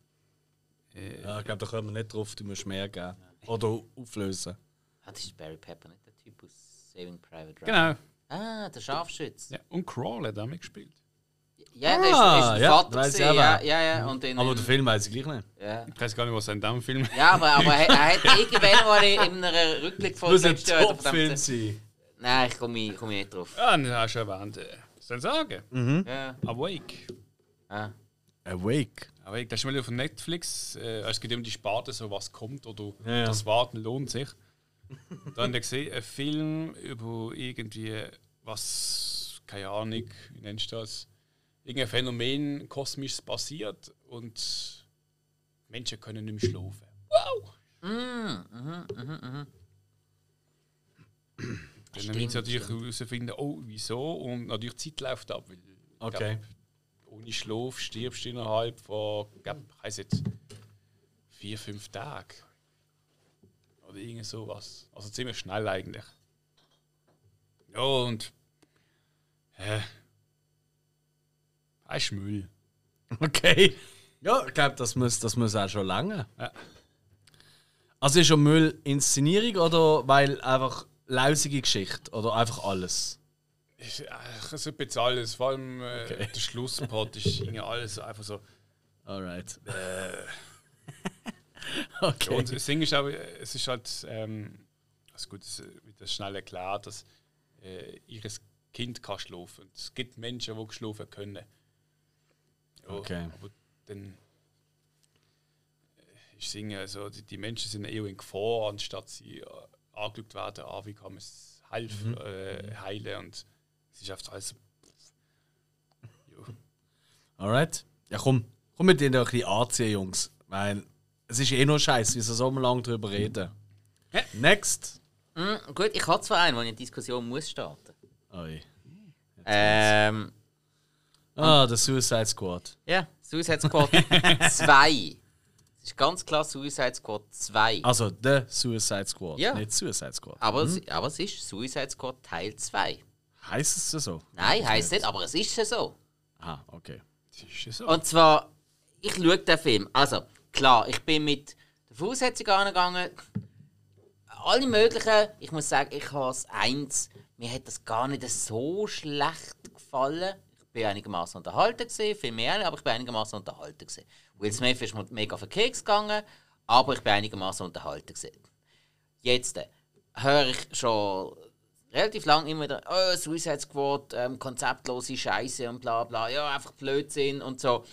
[SPEAKER 1] Äh, ja, ich glaube, da können wir nicht drauf, du musst mehr geben. Oder auflösen.
[SPEAKER 2] Ah, das ist Barry Pepper, nicht der Typ aus Saving Private Ryan.
[SPEAKER 3] Genau.
[SPEAKER 2] Ah, der Scharfschütze.
[SPEAKER 3] Ja, und Crawl hat auch mitgespielt.
[SPEAKER 2] Ja, der ah, ist, ist ein ja, Vater gesehen, ja, ja, ja. Und
[SPEAKER 1] in, aber den Film weiß ich gleich nicht.
[SPEAKER 2] Ja.
[SPEAKER 3] Ich weiß gar nicht, was er in diesem Film
[SPEAKER 2] Ja, aber, aber er, er hat (laughs) irgendwann mal in einem Rückblick
[SPEAKER 1] von Muss ein Top-Film sein.
[SPEAKER 2] Nein, ich komme komm nicht drauf.
[SPEAKER 3] Ja, das hast du erwähnt. Was soll ich sagen?
[SPEAKER 1] Mhm.
[SPEAKER 2] Ja.
[SPEAKER 3] Awake.
[SPEAKER 2] Ah.
[SPEAKER 1] Awake.
[SPEAKER 3] Awake, das ist mal auf Netflix. Äh, es geht um die Sparte, so was kommt oder ja, das Warten lohnt sich. Dann haben wir gesehen, ein Film über irgendwie was, keine Ahnung, wie nennst du das? Irgendein Phänomen kosmisches passiert und Menschen können nicht mehr schlafen. Wow!
[SPEAKER 2] Mm, mhm, mhm, mhm.
[SPEAKER 3] Dann müssen sie natürlich herausfinden, oh, wieso? Und natürlich die Zeit läuft ab. Weil,
[SPEAKER 1] okay.
[SPEAKER 3] Glaub, ohne Schlaf stirbst du innerhalb von, glaub, ich weiß jetzt, vier, fünf Tagen. Oder irgend sowas. Also ziemlich schnell eigentlich. Ja, und. Äh, ein Müll.
[SPEAKER 1] Okay. Ja, ich glaube, das muss, das muss auch schon lange. Ja. Also ist schon Müll Inszenierung oder weil einfach lausige Geschichte oder einfach alles?
[SPEAKER 3] Ich, es ist ein alles. Vor allem äh, okay. der Schlusspart ist alles einfach so.
[SPEAKER 1] Alright.
[SPEAKER 3] Äh, (laughs)
[SPEAKER 1] okay.
[SPEAKER 3] Und das Ding ist auch, es ist halt, ähm, also gut, es wird das schnell erklärt, dass äh, ihr Kind kann schlafen. Es gibt Menschen, die schlafen können.
[SPEAKER 1] Okay.
[SPEAKER 3] Aber dann äh, ich singe, also die, die, Menschen sind eher in Gefahr, anstatt sie äh, angeschaut werden, ah, wie kann man es helfen, mhm. äh, heilen und es ist einfach alles.
[SPEAKER 1] Jo. Alright. Ja komm, komm mit denen ein bisschen anziehen, Jungs. Weil es ist eh nur scheiße, wie sie so lange drüber reden. Next.
[SPEAKER 2] Hm, gut, ich habe zwar einen, wo ich eine Diskussion muss starten.
[SPEAKER 1] Oi.
[SPEAKER 2] Ähm,
[SPEAKER 1] Ah, der Suicide Squad.
[SPEAKER 2] ja, Suicide Squad (laughs) 2. Es ist ganz klar Suicide Squad 2.
[SPEAKER 1] Also der Suicide Squad,
[SPEAKER 2] Ja.
[SPEAKER 1] nicht Suicide Squad.
[SPEAKER 2] Aber, es, aber es ist Suicide Squad Teil 2.
[SPEAKER 1] Heißt es so?
[SPEAKER 2] Nein, heisst nicht, aber es ist ja so.
[SPEAKER 1] Ah, okay.
[SPEAKER 3] Das ist ja so.
[SPEAKER 2] Und zwar, ich schaue den Film. Also, klar, ich bin mit der Voraussetzung angegangen. Alle möglichen, ich muss sagen, ich habe es eins. Mir hat das gar nicht so schlecht gefallen. Bin einigermaßen unterhalten gesehen, viel mehr, aber ich bin einigermaßen unterhalten gesehen. Will Smith ist mega auf den Keks gegangen, aber ich bin einigermaßen unterhalten gesehen. Jetzt äh, höre ich schon relativ lang immer wieder, oh, Suicide Squad, ähm, konzeptlose Scheiße und bla bla, ja, einfach Blödsinn und so.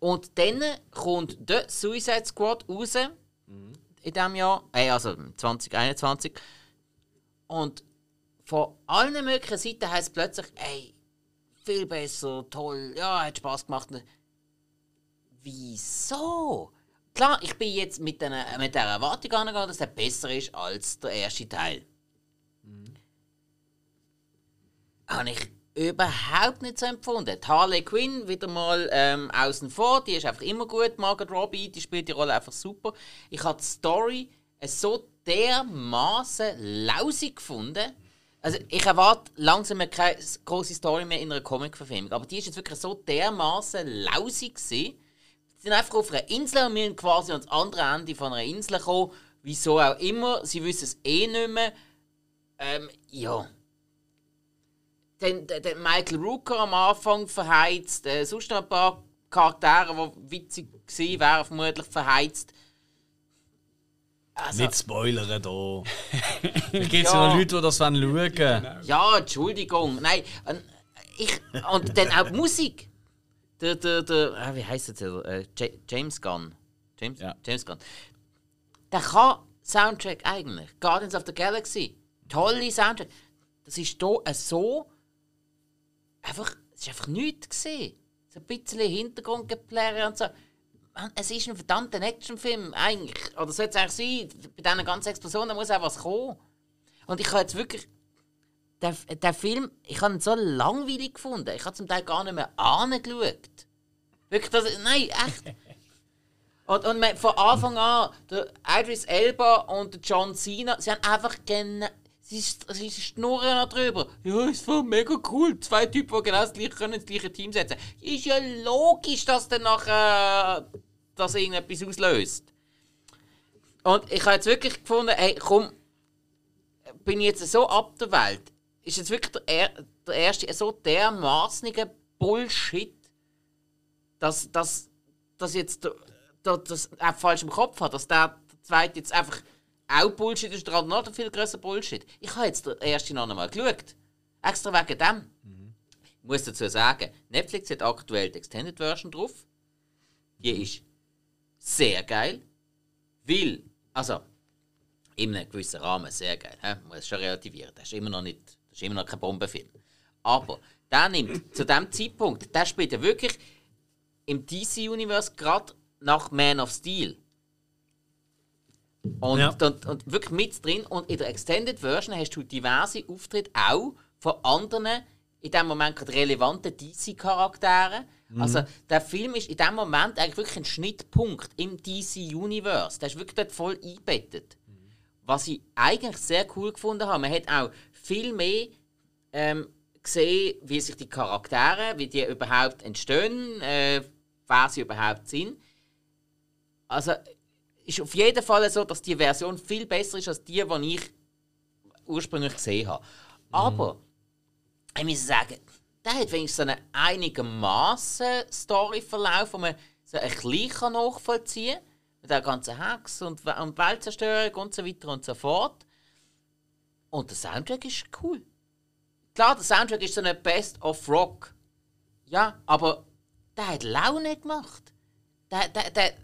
[SPEAKER 2] Und dann kommt der Suicide Squad raus in diesem Jahr, äh, also 2021. Und von allen möglichen Seiten heißt es plötzlich, ey, viel besser, toll, ja, hat Spaß gemacht. Wieso? Klar, ich bin jetzt mit, den, mit der Erwartung angegangen, dass er besser ist als der erste Teil. Habe ich überhaupt nicht so empfunden. Die Harley Quinn wieder mal ähm, außen vor, die ist einfach immer gut. Margot Robbie, die spielt die Rolle einfach super. Ich habe die Story so dermaßen lausig gefunden. Also ich erwarte langsam keine große Story mehr in einer Comic-Verfilmung, aber die ist jetzt wirklich so dermaßen lausig gewesen. Sie sind einfach auf einer Insel und sind quasi ans andere Ende von einer Insel gekommen. Wieso auch immer, sie wissen es eh nicht mehr. Ähm, ja. Dann, dann, Michael Rooker am Anfang verheizt, äh, sonst noch ein paar Charaktere, die witzig wären, vermutlich verheizt. Also,
[SPEAKER 1] Nicht spoilern da. (laughs) Da gibt es ja.
[SPEAKER 2] Ja.
[SPEAKER 1] noch Leute, die das schauen wollen.
[SPEAKER 2] Ja, Entschuldigung. Nein, ähm, ich, und dann auch die Musik. Der, der, der, ah, wie heißt der? Äh, Ja- James Gunn. James,
[SPEAKER 1] Ja.
[SPEAKER 2] James Gunn. Der kann Soundtrack eigentlich. Guardians of the Galaxy. Tolle Soundtrack. Das ist hier so. Einfach, es ist einfach nichts gesehen. So ein bisschen Hintergrundgeplärre und so. Mann, es ist ein verdammter Actionfilm, eigentlich. Oder sollte es eigentlich sein? Bei diesen ganzen Explosionen muss auch was kommen. Und ich habe jetzt wirklich. Der, der Film, ich habe ihn so langweilig gefunden. Ich habe zum Teil gar nicht mehr angeschaut. Wirklich, das, nein, echt. (laughs) Und, und man, von Anfang an, der Idris Elba und der John Cena, sie haben einfach genau. Sie, sie schnurren noch drüber. Ja, es war mega cool. Zwei Typen, die genau das gleiche können, ins gleiche Team setzen. Ist ja logisch, dass dann nachher das irgendetwas auslöst. Und ich habe jetzt wirklich gefunden, hey, komm, bin ich jetzt so ab der Welt? Ist jetzt wirklich der, er, der erste so dermaßnige Bullshit, dass, dass, dass jetzt der, der, das auch falsch im Kopf hat, dass der zweite jetzt einfach auch Bullshit ist, der andere noch viel größer Bullshit. Ich habe jetzt den ersten noch einmal geschaut. Extra wegen dem. Ich muss dazu sagen, Netflix hat aktuell die Extended Version drauf. Die ist sehr geil. Weil, also, in einem gewissen Rahmen sehr geil. He? Man muss es schon relativieren. Das ist immer noch, nicht, das ist immer noch kein Bombenfilm. Aber der nimmt zu dem Zeitpunkt, der spielt ja wirklich im DC-Universe gerade nach Man of Steel. Und,
[SPEAKER 1] Ja.
[SPEAKER 2] und, und wirklich mit drin. Und in der Extended Version hast du diverse Auftritte auch von anderen, in dem Moment gerade relevanten DC-Charakteren. Also der Film ist in dem Moment eigentlich wirklich ein Schnittpunkt im DC-Universe. Der ist wirklich dort voll eingebettet. Was ich eigentlich sehr cool gefunden habe, man hat auch viel mehr ähm, gesehen, wie sich die Charaktere, wie die überhaupt entstehen, äh, wer sie überhaupt sind. Also ist auf jeden Fall so, dass die Version viel besser ist als die, die ich ursprünglich gesehen habe. Aber ich muss sagen, der hat wenigstens so einen einigermaßen Storyverlauf, wo man so ein bisschen nachvollziehen kann. Mit der ganzen Hex und, und Weltzerstörung und so weiter und so fort. Und der Soundtrack ist cool. Klar, der Soundtrack ist so eine Best of Rock. Ja, aber der hat Laune gemacht. Der, der, der,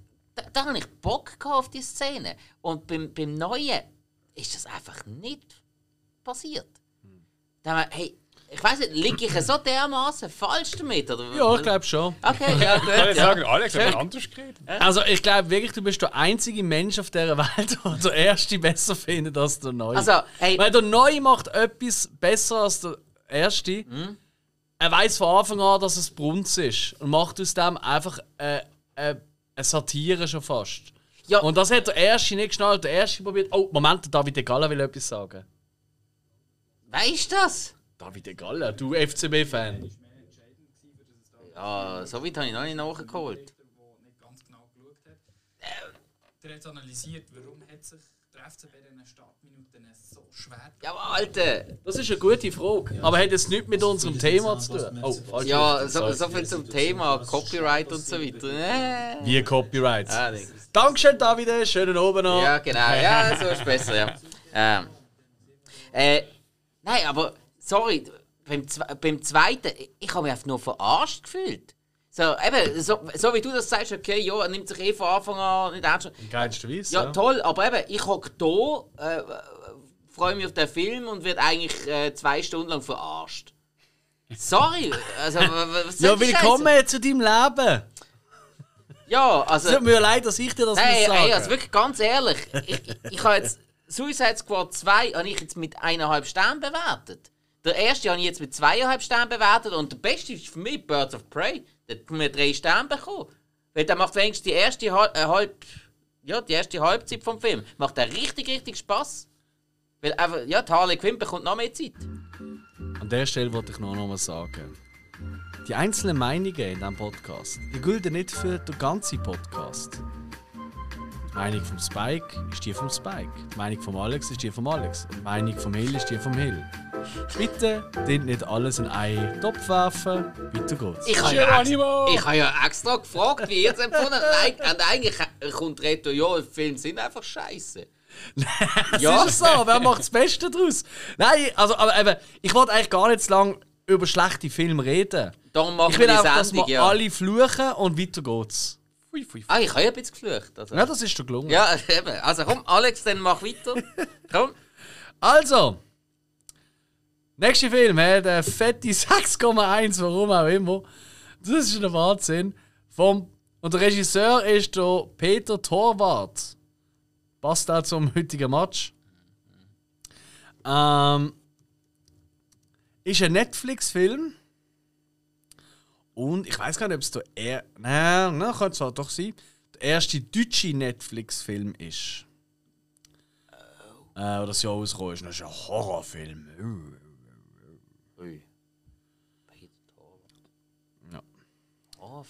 [SPEAKER 2] da, da habe ich Bock gehabt auf die Szene. Und beim, beim Neuen ist das einfach nicht passiert. Da haben wir, hey, ich weiß nicht, liege ich so dermaßen falsch damit? Oder?
[SPEAKER 1] Ja, ich glaube schon.
[SPEAKER 2] Okay, (laughs) ja, gut.
[SPEAKER 3] Soll ich
[SPEAKER 2] ja.
[SPEAKER 3] sagen, Alex hat anders geredet?
[SPEAKER 1] Also ich glaube wirklich, du bist der einzige Mensch auf dieser Welt, (laughs) der der Erste besser findet als der Neue.
[SPEAKER 2] Also, hey,
[SPEAKER 1] Weil der Neue macht etwas besser als der Erste.
[SPEAKER 2] Hm?
[SPEAKER 1] Er weiß von Anfang an, dass es Brunz ist und macht aus dem einfach äh, äh, eine Satire schon fast.
[SPEAKER 2] Ja.
[SPEAKER 1] Und das hat der Erste nicht geschnallt. Der Erste probiert. Oh, Moment, der David Egala will etwas sagen.
[SPEAKER 2] weißt du das?
[SPEAKER 1] David Egala, du FCB-Fan.
[SPEAKER 2] Ja, so weit habe ich noch nicht nachgeholt.
[SPEAKER 4] der genau geschaut hat. Analysiert, warum hat sich der FCB in den Startminuten so schwer
[SPEAKER 2] Ja, aber Alter!
[SPEAKER 1] Das ist eine gute Frage. Aber hat jetzt nichts mit unserem Thema zu tun. Oh, falsch.
[SPEAKER 2] Ja, so, so viel zum Thema Copyright und so weiter. Äh.
[SPEAKER 1] Wie Copyright.
[SPEAKER 2] Ah.
[SPEAKER 1] Dankeschön, David. Schönen Abend noch.
[SPEAKER 2] Ja, genau. Ja, so ist besser, ja. Ähm. Äh, nein, aber sorry, beim, beim zweiten, ich- ich habe mich einfach nur verarscht gefühlt. So, eben, so, so wie du das sagst, okay, ja, er nimmt sich eh von Anfang an nicht ernst.
[SPEAKER 1] In geilster Weise.
[SPEAKER 2] Ja, toll, aber eben, ich hocke da, äh, freue mich auf den Film und werde eigentlich äh, zwei Stunden lang verarscht. Sorry, also was
[SPEAKER 1] Ja, willkommen
[SPEAKER 2] Scheiße?
[SPEAKER 1] zu deinem Leben.
[SPEAKER 2] Ja,
[SPEAKER 1] Es
[SPEAKER 2] also.
[SPEAKER 1] tut mir leid, dass ich dir das
[SPEAKER 2] Nein,
[SPEAKER 1] muss sagen
[SPEAKER 2] ey, also wirklich ganz ehrlich, ich, ich, ich habe jetzt Suicide Squad 2 habe ich jetzt mit eineinhalb Sternen bewertet. Der erste habe ich jetzt mit zweieinhalb Sternen bewertet und der beste ist für mich Birds of Prey. Der hat von mir drei Sterne bekommen. Weil der macht wenigstens die erste äh, halb, ja, die erste Halbzeit vom Film. Macht der richtig, richtig Spaß. Weil einfach, ja, die Harley Quinn bekommt noch mehr Zeit.
[SPEAKER 1] An der Stelle wollte ich noch noch sagen. Die einzelnen Meinungen in diesem Podcast, die gelten nicht für den ganzen Podcast. Die Meinung vom Spike ist die vom Spike. Die Meinung vom Alex ist die vom Alex. Die Meinung vom Hill ist die vom Hill. Bitte den nicht alles in einen Topf werfen. Weiter geht's.
[SPEAKER 2] Ich habe ja, ex
[SPEAKER 3] Geronimo!
[SPEAKER 2] ich habe ja extra gefragt, wie ihr es empfunden habt. Und eigentlich kommt Reto, ja, Filme sind einfach scheiße. (laughs) Ja.
[SPEAKER 1] ist so, wer macht das Beste daraus? Nein, also, aber eben, ich wollte eigentlich gar nicht so lange über schlechte Filme reden.
[SPEAKER 2] Darum machen
[SPEAKER 1] Ich
[SPEAKER 2] wir
[SPEAKER 1] will auch,
[SPEAKER 2] die
[SPEAKER 1] dass
[SPEAKER 2] Sendung,
[SPEAKER 1] wir
[SPEAKER 2] ja.
[SPEAKER 1] alle fluchen und weiter geht's.
[SPEAKER 3] Fui, fui, fui.
[SPEAKER 2] Ah, ich habe ja ein bisschen geflucht. Also.
[SPEAKER 1] Ja, das ist dir gelungen.
[SPEAKER 2] Ja, (laughs) eben. Also komm, Alex, dann mach weiter. (laughs) Komm.
[SPEAKER 1] Also, nächster Film hat eine fette (laughs) 6,1, warum auch immer. Das ist ein Wahnsinn. Vom, und der Regisseur ist der Peter Torwart. Passt auch zum heutigen Match. Ähm, ist ein Netflix-Film. Und ich weiß gar nicht, ob es der er Nein, nein, kann zwar doch sein. Der erste deutsche Netflix-Film ist. Äh, oder das Jahr rausgekommen ist. Das ist ein Horrorfilm.
[SPEAKER 2] Ui. Peter Torwart.
[SPEAKER 1] Ja.
[SPEAKER 2] Oh,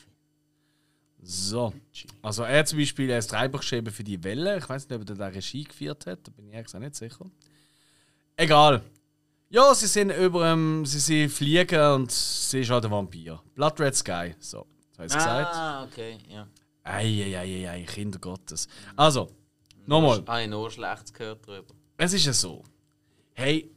[SPEAKER 1] So. Also er zum Beispiel als Treiber geschrieben für die Welle. Ich weiß nicht, ob er da Regie geführt hat. Da bin ich ehrlich gesagt nicht sicher. Egal. Ja, sie sind über ähm, sie sind fliegen und sie ist halt ein Vampir. Blood Red Sky. So, das habe ich gesagt.
[SPEAKER 2] Ah, okay, ja.
[SPEAKER 1] Eieieiei, Kinder Gottes. Also, nochmal.
[SPEAKER 2] Habe ich nur Schlechtes gehört drüber.
[SPEAKER 1] Es ist ja so. Hey,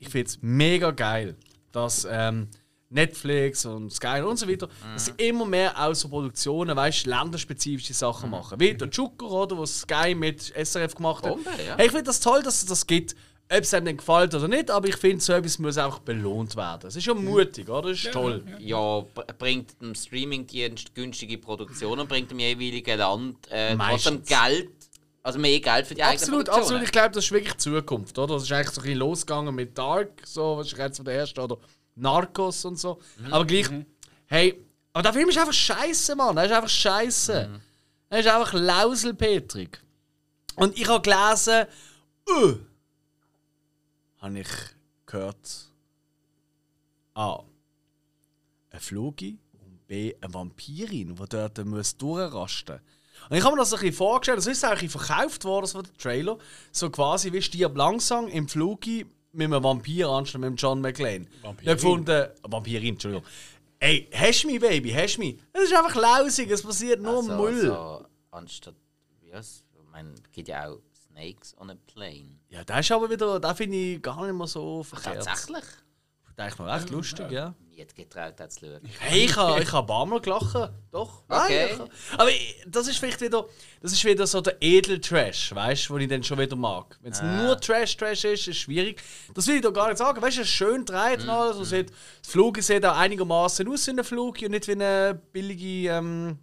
[SPEAKER 1] ich finde es mega geil, dass ähm, Netflix und Sky und so weiter, dass sie immer mehr aus so Produktionen, weißt länderspezifische Sachen machen. Wie der Joker, oder, was Sky mit SRF gemacht hat.
[SPEAKER 2] Bombe, ja.
[SPEAKER 1] Hey, ich finde das toll, dass es das gibt. Ob es einem dann gefällt oder nicht, aber ich finde, so etwas muss auch belohnt werden. Es ist ja mutig, oder? Das ist toll.
[SPEAKER 2] Ja, b- bringt dem Streamingdienst günstige Produktionen, bringt dem jeweiligen Land äh, trotzdem. Geld, also mehr Geld für die eigenen
[SPEAKER 1] Absolut, absolut. Ich glaube, das ist wirklich die Zukunft, oder? Das ist eigentlich so ein bisschen losgegangen mit Dark, so, was ist jetzt von der ersten, oder Narcos und so. Aber gleich, hey, aber der Film ist einfach scheiße, Mann. Er ist einfach scheiße. Er ist einfach Lauselpetrig. Und ich habe gelesen, uh, habe ich gehört, A, ein Flogi und B, eine Vampirin, die dort muss durchrasten Und ich habe mir das ein bisschen vorgestellt, das ist eigentlich verkauft worden, so der Trailer, so quasi wie Stirb langsam im Flogi mit einem Vampir anstatt mit dem John McClane.
[SPEAKER 3] Vampirin.
[SPEAKER 1] Gefunden, Vampirin, Entschuldigung. Ey, hast du mich, Baby, hast du mich? Es ist einfach lausig, es passiert nur
[SPEAKER 2] also,
[SPEAKER 1] Müll.
[SPEAKER 2] Also, anstatt, wie heißt Ich meine, es gibt ja auch Snakes on a Plane.
[SPEAKER 1] Ja, das ist aber wieder, da finde ich gar nicht mehr so verkehrt.
[SPEAKER 2] Tatsächlich?
[SPEAKER 1] Das ist eigentlich noch recht lustig, ja.
[SPEAKER 2] nie getraut, das zu schauen.
[SPEAKER 1] Hey, ich habe ich hab ein paar Mal gelacht. Doch.
[SPEAKER 2] Okay.
[SPEAKER 1] Nein, aber ich- das ist vielleicht wieder, das ist wieder so der Edel-Trash, weißt du, den ich dann schon wieder mag. Wenn es nur Trash-Trash ist, ist schwierig. Das will ich doch gar nicht sagen. Weißt du, es ist schön dreht und alles. und sieht- Das Flug sieht auch einigermaßen aus wie ein Flug und nicht wie eine billige ähm,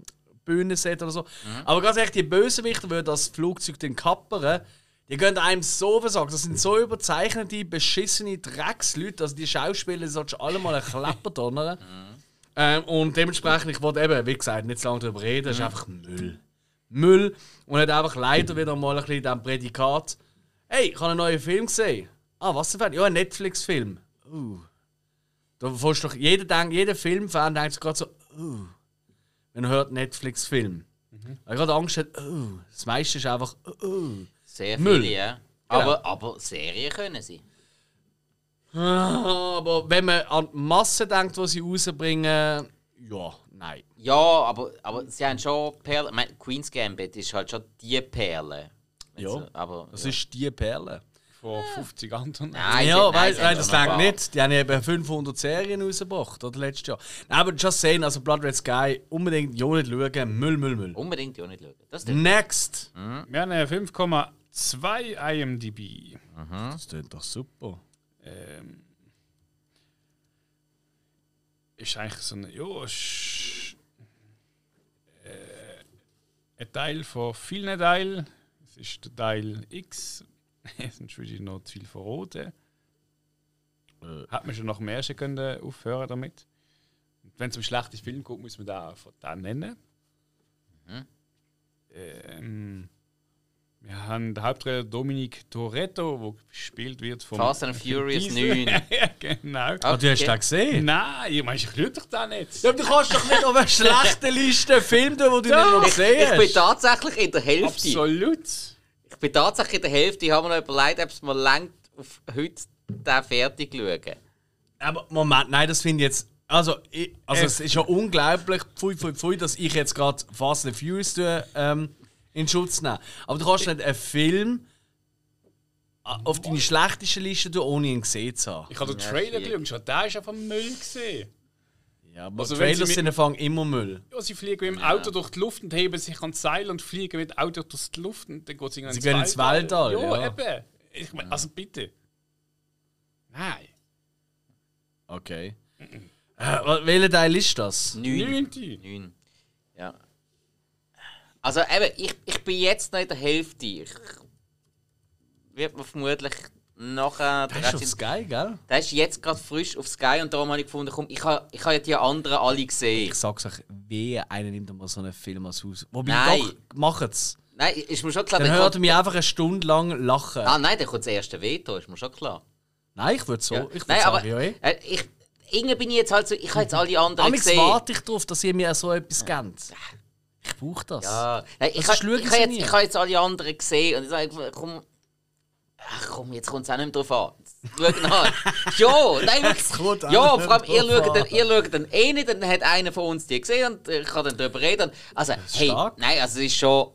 [SPEAKER 1] Bühne sieht oder so. Aber ganz ehrlich, die Bösewichter, die das Flugzeug dann kappern, die gehen einem so versagen. Das sind so überzeichnete, beschissene Drecksleute. Also die Schauspieler solltest du alle mal einen Klepper donnern. (laughs) Ähm, und dementsprechend, ich wollte eben, wie gesagt, nicht zu lange darüber reden, es ist einfach Müll. Müll. Und hat einfach leider wieder mal ein bisschen dem Prädikat. Hey, ich habe einen neuen Film gesehen. Ah, was denn? Ja, ein Netflix-Film. Uh. Da fährst doch jeder, denkt, jeder Filmfan denkt sich gerade so, uh. Wenn er hört Netflix-Film. Weil er gerade Angst hat, uh. Das meiste ist einfach, uh.
[SPEAKER 2] Sehr viele, Müll. ja.
[SPEAKER 1] Genau.
[SPEAKER 2] Aber, genau. aber Serien können sie.
[SPEAKER 1] Ah, aber wenn man an die Masse denkt, die sie rausbringen, ja, nein.
[SPEAKER 2] Ja, aber, aber sie haben schon Perlen. Ich meine, Queen's Gambit ist halt schon die Perle. Also,
[SPEAKER 1] ja,
[SPEAKER 2] sie, aber,
[SPEAKER 1] das
[SPEAKER 2] ja.
[SPEAKER 1] ist die Perle.
[SPEAKER 3] Vor 50 anderen.
[SPEAKER 2] Nein,
[SPEAKER 1] ja,
[SPEAKER 2] nein,
[SPEAKER 1] weil, das
[SPEAKER 2] lange
[SPEAKER 1] nicht. Die haben eben 500 Serien rausgebracht, oder? Letztes Jahr. Nein, aber just saying, also Blood Red Sky, unbedingt ja nicht schauen. Müll, Müll, Müll.
[SPEAKER 2] Unbedingt ja nicht schauen. Das
[SPEAKER 1] Next! Mhm.
[SPEAKER 3] Wir haben 5,1 2 IMDb. Aha.
[SPEAKER 1] Das klingt doch super.
[SPEAKER 3] Ähm, ist eigentlich so ein, ja, ist, äh, ein Teil von vielen Teilen. Es ist der Teil X. (laughs) es sind schon wieder noch zu viel von
[SPEAKER 1] Äh.
[SPEAKER 3] Hat man schon nach dem ersten können aufhören damit. Wenn es um schlechte Film geht, muss man da von da nennen. Mhm. Ähm, wir haben den Hauptredner Dominic Toretto, der gespielt wird von
[SPEAKER 2] Fast and Furious
[SPEAKER 3] Diesel.
[SPEAKER 2] 9. (laughs)
[SPEAKER 3] ja, genau.
[SPEAKER 1] Ah, du hast
[SPEAKER 2] Okay.
[SPEAKER 1] den gesehen?
[SPEAKER 3] Nein, ich meine, ich schaue doch da nicht.
[SPEAKER 1] Ja, aber du kannst doch nicht auf eine (laughs) schlechte Liste einen Film tun, den du nicht noch
[SPEAKER 2] Ich,
[SPEAKER 1] gesehen
[SPEAKER 2] ich bin
[SPEAKER 1] hast.
[SPEAKER 2] tatsächlich in der Hälfte.
[SPEAKER 3] Absolut.
[SPEAKER 2] Ich bin tatsächlich in der Hälfte. Ich habe mir noch überlegt, ob es mir langt, auf heute den fertig zu schauen.
[SPEAKER 1] Aber Moment, nein, das finde ich jetzt. Also, ich, also
[SPEAKER 3] Äh.
[SPEAKER 1] es ist ja unglaublich, pfui, pfui, pfui, dass ich jetzt gerade Fast and Furious tue, ähm, in Schutz nehme. Aber du kannst nicht einen Film äh, auf deine schlechteste Liste tun, ohne ihn gesehen zu haben.
[SPEAKER 3] Ich habe den
[SPEAKER 2] Ja,
[SPEAKER 3] Trailer geschaut, schon der ist einfach Müll gesehen.
[SPEAKER 1] Ja, aber
[SPEAKER 3] Also,
[SPEAKER 1] Trailers sind Anfang immer Müll.
[SPEAKER 3] Ja, sie fliegen mit dem Auto durch die Luft und heben sich ans Seil und fliegen mit dem Auto durch die Luft und dann geht sie
[SPEAKER 1] Sie gehen ins Weltall,
[SPEAKER 3] Ja,
[SPEAKER 1] ja.
[SPEAKER 3] eben. Ich mein, also bitte. Nein.
[SPEAKER 1] Okay. Äh, welcher Teil ist das?
[SPEAKER 2] Neun. Neun. Ja. Also eben, ich, ich bin jetzt noch in der Hälfte. Ich wird mir vermutlich nachher...
[SPEAKER 1] Das ist auf Sky, gell?
[SPEAKER 2] Der ist jetzt gerade frisch auf Sky und darum habe ich gefunden, komm, ich habe ich ha ja die anderen alle gesehen.
[SPEAKER 1] Ich sag's euch, wer einer nimmt mal so einen Film als Haus. Wobei,
[SPEAKER 2] Nein.
[SPEAKER 1] doch, macht's.
[SPEAKER 2] Nein, ist mir schon klar.
[SPEAKER 1] Dann
[SPEAKER 2] der
[SPEAKER 1] hört ihr mich einfach eine Stunde lang lachen.
[SPEAKER 2] Ah nein, der kommt das erste Veto, ist mir schon klar.
[SPEAKER 1] Nein, ich würde so.
[SPEAKER 2] Ja.
[SPEAKER 1] Ich würd
[SPEAKER 2] Nein,
[SPEAKER 1] sagen,
[SPEAKER 2] aber
[SPEAKER 1] ja, eh.
[SPEAKER 2] äh, ich, irgendwie bin ich jetzt halt so, ich habe jetzt alle anderen
[SPEAKER 1] Amix
[SPEAKER 2] gesehen.
[SPEAKER 1] warte ich darauf, dass ihr mir so etwas gebt. Ich brauche das.
[SPEAKER 2] Ja, nein, ich,
[SPEAKER 1] Das
[SPEAKER 2] habe
[SPEAKER 1] schauen
[SPEAKER 2] ich, habe jetzt, ich jetzt alle anderen gesehen und ich sage, komm, ach komm, jetzt kommt es auch nicht mehr drauf an. Schau nach. (laughs) ja, nein, wirklich. Ja, vor allem, ihr schaut, dann,
[SPEAKER 1] an.
[SPEAKER 2] ihr schaut dann eh nicht, dann hat einer von uns die gesehen und ich kann dann darüber reden. Also, hey,
[SPEAKER 1] stark.
[SPEAKER 2] nein, also es ist schon...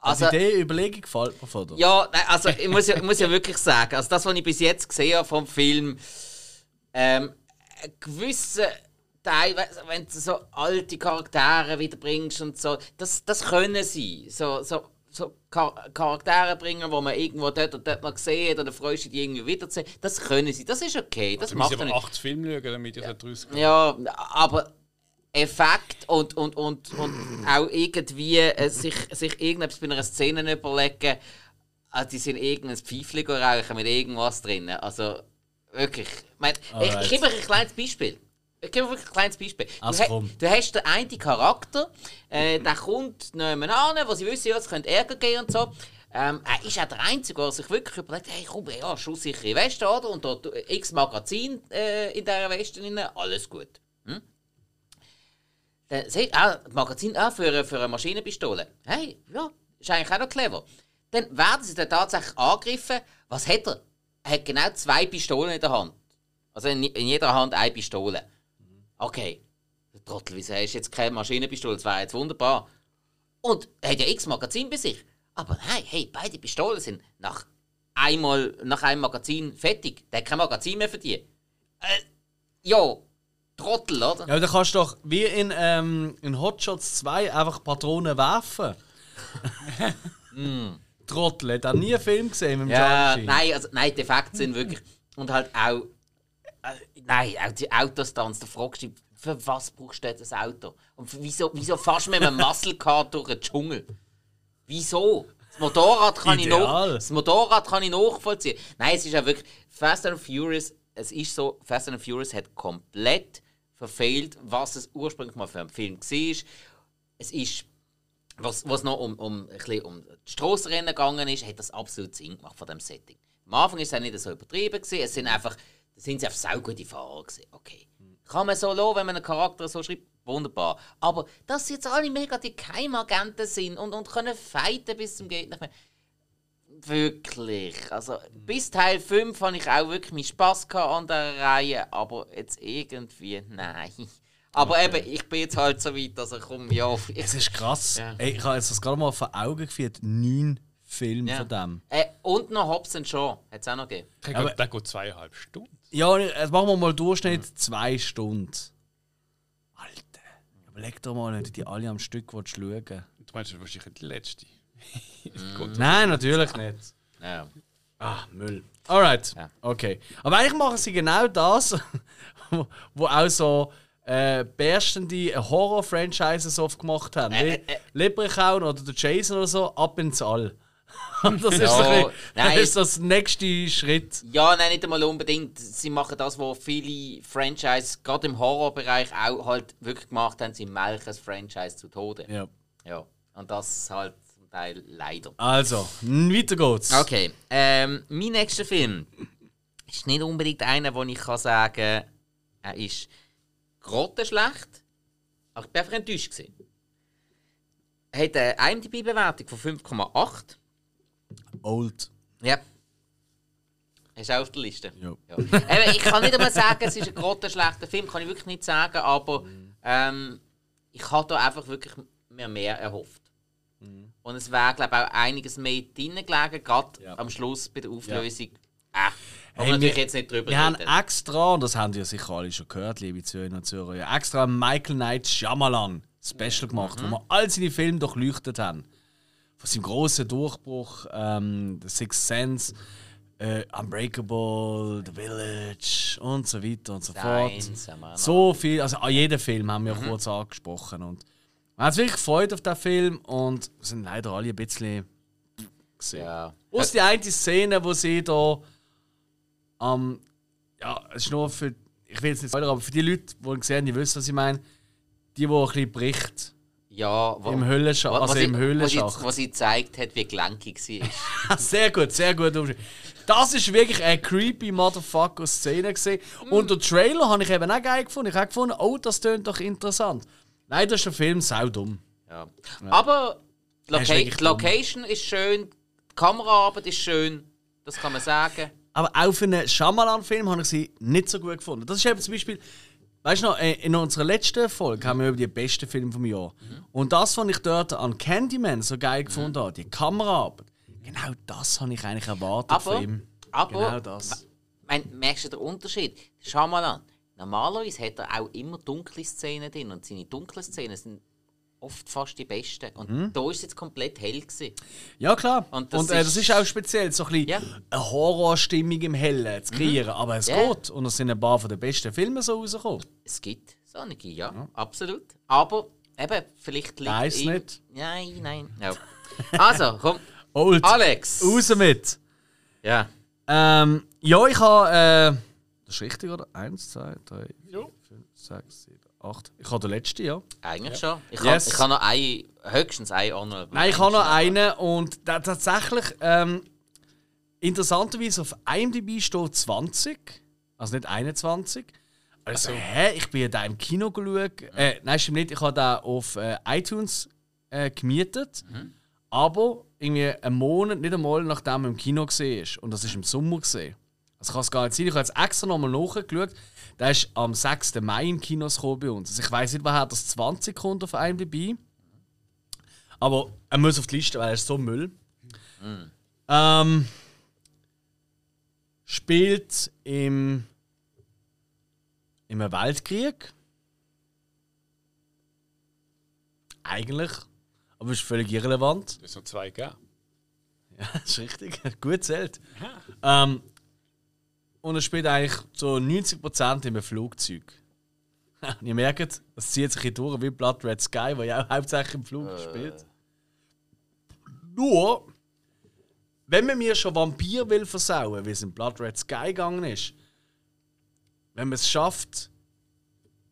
[SPEAKER 1] Also, die Idee, Überlegung gefällt mir von dir.
[SPEAKER 2] ja, nein, also ich muss ja, ich muss ja wirklich sagen, also das, was ich bis jetzt gesehen habe vom Film, ähm, ein gewisser Teil, we- wenn du so alte Charaktere wiederbringst und so, das, das können sie. So, so, so Char Charaktere bringen, wo man irgendwo dort und dort mal gesehen hat oder freust du dich irgendwie wiederzusehen, das können sie. Das ist okay, das
[SPEAKER 3] Du
[SPEAKER 2] macht
[SPEAKER 3] aber
[SPEAKER 2] nicht.
[SPEAKER 3] acht Filme schauen, damit ich ja. rauskomme.
[SPEAKER 2] Ja, aber Effekt und, und, und, und auch irgendwie äh, sich, sich irgendetwas bei einer Szene überlegen, also die sind irgendein Pfeifchen rauchen mit irgendwas drin. Also wirklich. Ich, mein, ich, ich gebe euch ein kleines Beispiel. Ich gebe euch ein kleines Beispiel. Du,
[SPEAKER 1] Also komm.
[SPEAKER 2] du hast den einen Charakter, äh, der kommt nebenan an, wo sie wissen, ja, es könnte Ärger geben und so. Ähm, er ist auch der Einzige, der sich wirklich überlegt, hey komm, ja, schusssichere Weste, oder? Und dort x Magazin äh, in dieser Weste drin, alles gut. Dann sagt ah, das Magazin ah, für, eine- für eine Maschinenpistole. Hey, ja, ist eigentlich auch noch clever. Dann werden sie dann tatsächlich angegriffen. Was hat er? Er hat genau zwei Pistolen in der Hand. Also in, in jeder Hand eine Pistole. Okay. Der Trottel, wieso hast du jetzt keine Maschinenpistole? Das wäre jetzt wunderbar. Und er hat ja x Magazin bei sich. Aber nein, hey, beide Pistolen sind nach, einmal, nach einem Magazin fertig. Der hat kein Magazin mehr für die. Äh, Ja, Trottel, oder?
[SPEAKER 1] Ja, dann kannst du doch wie in, ähm, in Hot Shots 2 einfach Patronen werfen. (laughs) Trottel, hat auch nie einen Film gesehen mit dem
[SPEAKER 2] Ja, nein, also, nein, die Effekte sind wirklich. Und halt auch. Äh, nein, auch die Autostunts, da fragst du dich, für was brauchst du jetzt ein Auto? Und wieso, wieso fährst du mit einem Muscle Car durch den Dschungel? Wieso? Das Motorrad kann ich noch,
[SPEAKER 1] Ideal.
[SPEAKER 2] das Motorrad kann ich nachvollziehen. Nein, es ist ja wirklich Fast and Furious. Es ist so, Fast and Furious hat komplett verfehlt, was es ursprünglich mal für ein Film war. Es ist was, was noch um, um, ein um die Strassenrennen gegangen ist, hat das absolut Sinn gemacht von dem Setting. Am Anfang ist es auch nicht so übertrieben gewesen. Es sind einfach, da sind sie auf saugute Fahrer gewesen. Okay. Kann man so lassen, wenn man einen Charakter so schreibt, wunderbar. Aber dass sie jetzt alle mega die Keimagenten sind und, und können fighten bis zum mehr. Wirklich. Also, bis Teil 5 habe ich auch wirklich meinen Spass an der Reihe, aber jetzt irgendwie, nein. (laughs) Aber eben, ich bin jetzt halt so weit, dass ich komme, ja.
[SPEAKER 1] Es ist krass.
[SPEAKER 2] Ja.
[SPEAKER 1] Ey, ich habe jetzt das gerade mal vor Augen geführt. Neun Filme
[SPEAKER 2] Ja.
[SPEAKER 1] von dem.
[SPEAKER 2] Äh, und noch Hobbs and Shaw, hat es auch noch gegeben.
[SPEAKER 3] Der
[SPEAKER 1] Aber-
[SPEAKER 3] geht, der geht zweieinhalb Stunden.
[SPEAKER 1] Ja, jetzt machen wir mal Durchschnitt zwei Stunden. Alter, überleg doch mal, wenn du die alle am Stück willst schauen
[SPEAKER 3] Du meinst, das ist wahrscheinlich die letzte. (laughs)
[SPEAKER 1] Nein, natürlich nicht.
[SPEAKER 2] Ja.
[SPEAKER 1] Ah, Müll. Alright,
[SPEAKER 2] Ja.
[SPEAKER 1] okay. Aber eigentlich machen sie genau das, (laughs) wo- auch so äh, berstende Horror-Franchises oft gemacht haben.
[SPEAKER 2] Äh, äh, äh.
[SPEAKER 1] Leprechaun oder der Jason oder so, ab ins All. (laughs) Das ist,
[SPEAKER 2] Ja,
[SPEAKER 1] ein bisschen,
[SPEAKER 2] nein.
[SPEAKER 1] das ist das nächste Schritt.
[SPEAKER 2] ja, nein, nicht einmal unbedingt. Sie machen das, was viele Franchise, gerade im Horrorbereich, auch halt wirklich gemacht haben. Sie melken das Franchise zu Tode.
[SPEAKER 1] Ja.
[SPEAKER 2] Ja. Und das halt zum Teil leider.
[SPEAKER 1] Also, weiter geht's.
[SPEAKER 2] Okay, ähm, mein nächster Film ist nicht unbedingt einer, wo ich kann sagen er ist grottenschlecht. Aber ich bin einfach enttäuscht. Er hat eine IMDb-Bewertung von 5,8.
[SPEAKER 1] Old.
[SPEAKER 2] Ja. Du auch auf der Liste?
[SPEAKER 1] Ja.
[SPEAKER 2] Ja. Eben, ich kann nicht einmal sagen, es ist ein grottenschlechter Film, kann ich wirklich nicht sagen, aber ähm, ich habe da einfach wirklich mir mehr erhofft. Und es wäre, glaube ich, auch einiges mehr drin gelegen, gerade
[SPEAKER 1] Ja.
[SPEAKER 2] am Schluss bei der Auflösung. Äh, aber
[SPEAKER 1] Hey,
[SPEAKER 2] natürlich
[SPEAKER 1] wir-
[SPEAKER 2] jetzt nicht drüber
[SPEAKER 1] Wir haben extra, und das haben ja sicher alle schon gehört, liebe Zuhörer und ja, extra Michael Knight Shyamalan Special gemacht,
[SPEAKER 2] Mhm.
[SPEAKER 1] wo wir all seine Filme durchleuchtet haben. Von seinem grossen Durchbruch, ähm, The Sixth Sense, äh, Unbreakable, The Village und so weiter und so fort. So viel, also an jeden Film haben
[SPEAKER 2] Mhm.
[SPEAKER 1] wir kurz angesprochen. Und wir haben uns wirklich gefreut auf den Film und sind leider alle ein bisschen gesehen.
[SPEAKER 2] Ja.
[SPEAKER 1] Aus die eine Szene, wo sie da am. ja, es ist nur für. Ich will jetzt nicht spoilern, aber für die Leute, die ihn gesehen haben, die wissen, was ich meine. Die, die ein bisschen bricht.
[SPEAKER 2] Ja,
[SPEAKER 1] Im Höhlenschacht.
[SPEAKER 2] wo-
[SPEAKER 1] Also
[SPEAKER 2] sie-
[SPEAKER 1] im
[SPEAKER 2] wo
[SPEAKER 1] Höhlenschacht.
[SPEAKER 2] sie, gezeigt hat, wie gelenkig sie ist. (laughs)
[SPEAKER 1] sehr gut, sehr gut. Das ist wirklich eine creepy Motherfucker-Szene. gewesen. Und den Trailer habe ich eben auch geil gefunden. Ich habe gefunden, oh, das tönt doch interessant. Leider ist der Film saudumm.
[SPEAKER 2] Ja. Aber die
[SPEAKER 1] Er ist
[SPEAKER 2] Loca Location ist schön, die Kameraarbeit ist schön, das kann man sagen.
[SPEAKER 1] Aber auch für einen Shyamalan-Film habe ich sie nicht so gut gefunden. Das ist eben zum Beispiel, weißt du noch, äh, in unserer letzten Folge haben wir über die besten Filme vom Jahr. Und das, was ich dort an Candyman so geil gefunden habe, die Kameraarbeit, genau das habe ich eigentlich erwartet
[SPEAKER 2] Aber,
[SPEAKER 1] von ihm.
[SPEAKER 2] aber
[SPEAKER 1] Genau das.
[SPEAKER 2] mein, merkst du den Unterschied? Schau mal an. Normalerweise hat er auch immer dunkle Szenen drin und seine dunklen Szenen sind oft fast die besten. Und
[SPEAKER 1] Mhm.
[SPEAKER 2] da ist es jetzt komplett hell gewesen.
[SPEAKER 1] Ja, klar.
[SPEAKER 2] Und
[SPEAKER 1] Und,
[SPEAKER 2] das
[SPEAKER 1] äh, das
[SPEAKER 2] ist-
[SPEAKER 1] ist auch speziell, so ein bisschen
[SPEAKER 2] Ja. Mhm.
[SPEAKER 1] eine Horrorstimmung im Hellen zu kreieren. Aber es
[SPEAKER 2] Ja.
[SPEAKER 1] geht. Und es sind ein paar von den besten Filme so rausgekommen.
[SPEAKER 2] Es gibt solche, ja, absolut. Aber eben, vielleicht liegt
[SPEAKER 1] Weiss
[SPEAKER 2] ihm-
[SPEAKER 1] nicht.
[SPEAKER 2] Nein, nein. Ja. Also, komm. (laughs)
[SPEAKER 1] Old.
[SPEAKER 2] Alex.
[SPEAKER 1] Raus mit.
[SPEAKER 2] Ja.
[SPEAKER 1] Ähm, ja, ich habe. Äh, das ist richtig, oder? Eins, zwei, drei, vier, fünf, sechs, sieben, acht. Ich habe den letzten, ja.
[SPEAKER 2] Eigentlich schon. Ich
[SPEAKER 1] Yes.
[SPEAKER 2] habe ich noch ein, höchstens ein Honorable
[SPEAKER 1] Nein, ich habe noch einen und da, tatsächlich. Ähm, interessanterweise auf IMDb steht 20. Also nicht 21. Also, hä? Ich bin ja da im Kino geschaut. Äh, nein, stimmt nicht. Ich habe da auf äh, iTunes äh, gemietet. Aber irgendwie einen Monat, nicht einmal nachdem er im Kino gesehen ist. Und das ist im Sommer gesehen. Also kann es gar nicht sein. Ich habe jetzt extra nochmal nachgeschaut. Der ist am 6. Mai in Kinos gekommen bei uns. Also ich weiß nicht, woher das 20 kommt auf IMDb. Aber er muss auf die Liste, weil er ist so Müll. Ähm, spielt im, einem Weltkrieg. Eigentlich. Aber ist völlig irrelevant.
[SPEAKER 3] Das sind zwei gegeben.
[SPEAKER 1] Ja, (laughs) das ist richtig. Gut zählt. Ähm, und er spielt eigentlich so 90% in einem Flugzeug. Und (laughs) ihr merkt, das zieht sich hier durch wie Blood Red Sky, wo ja auch hauptsächlich im Flug spielt. Nur, wenn man mir schon Vampir will versauen, wie es in Blood Red Sky gegangen ist, wenn man es schafft,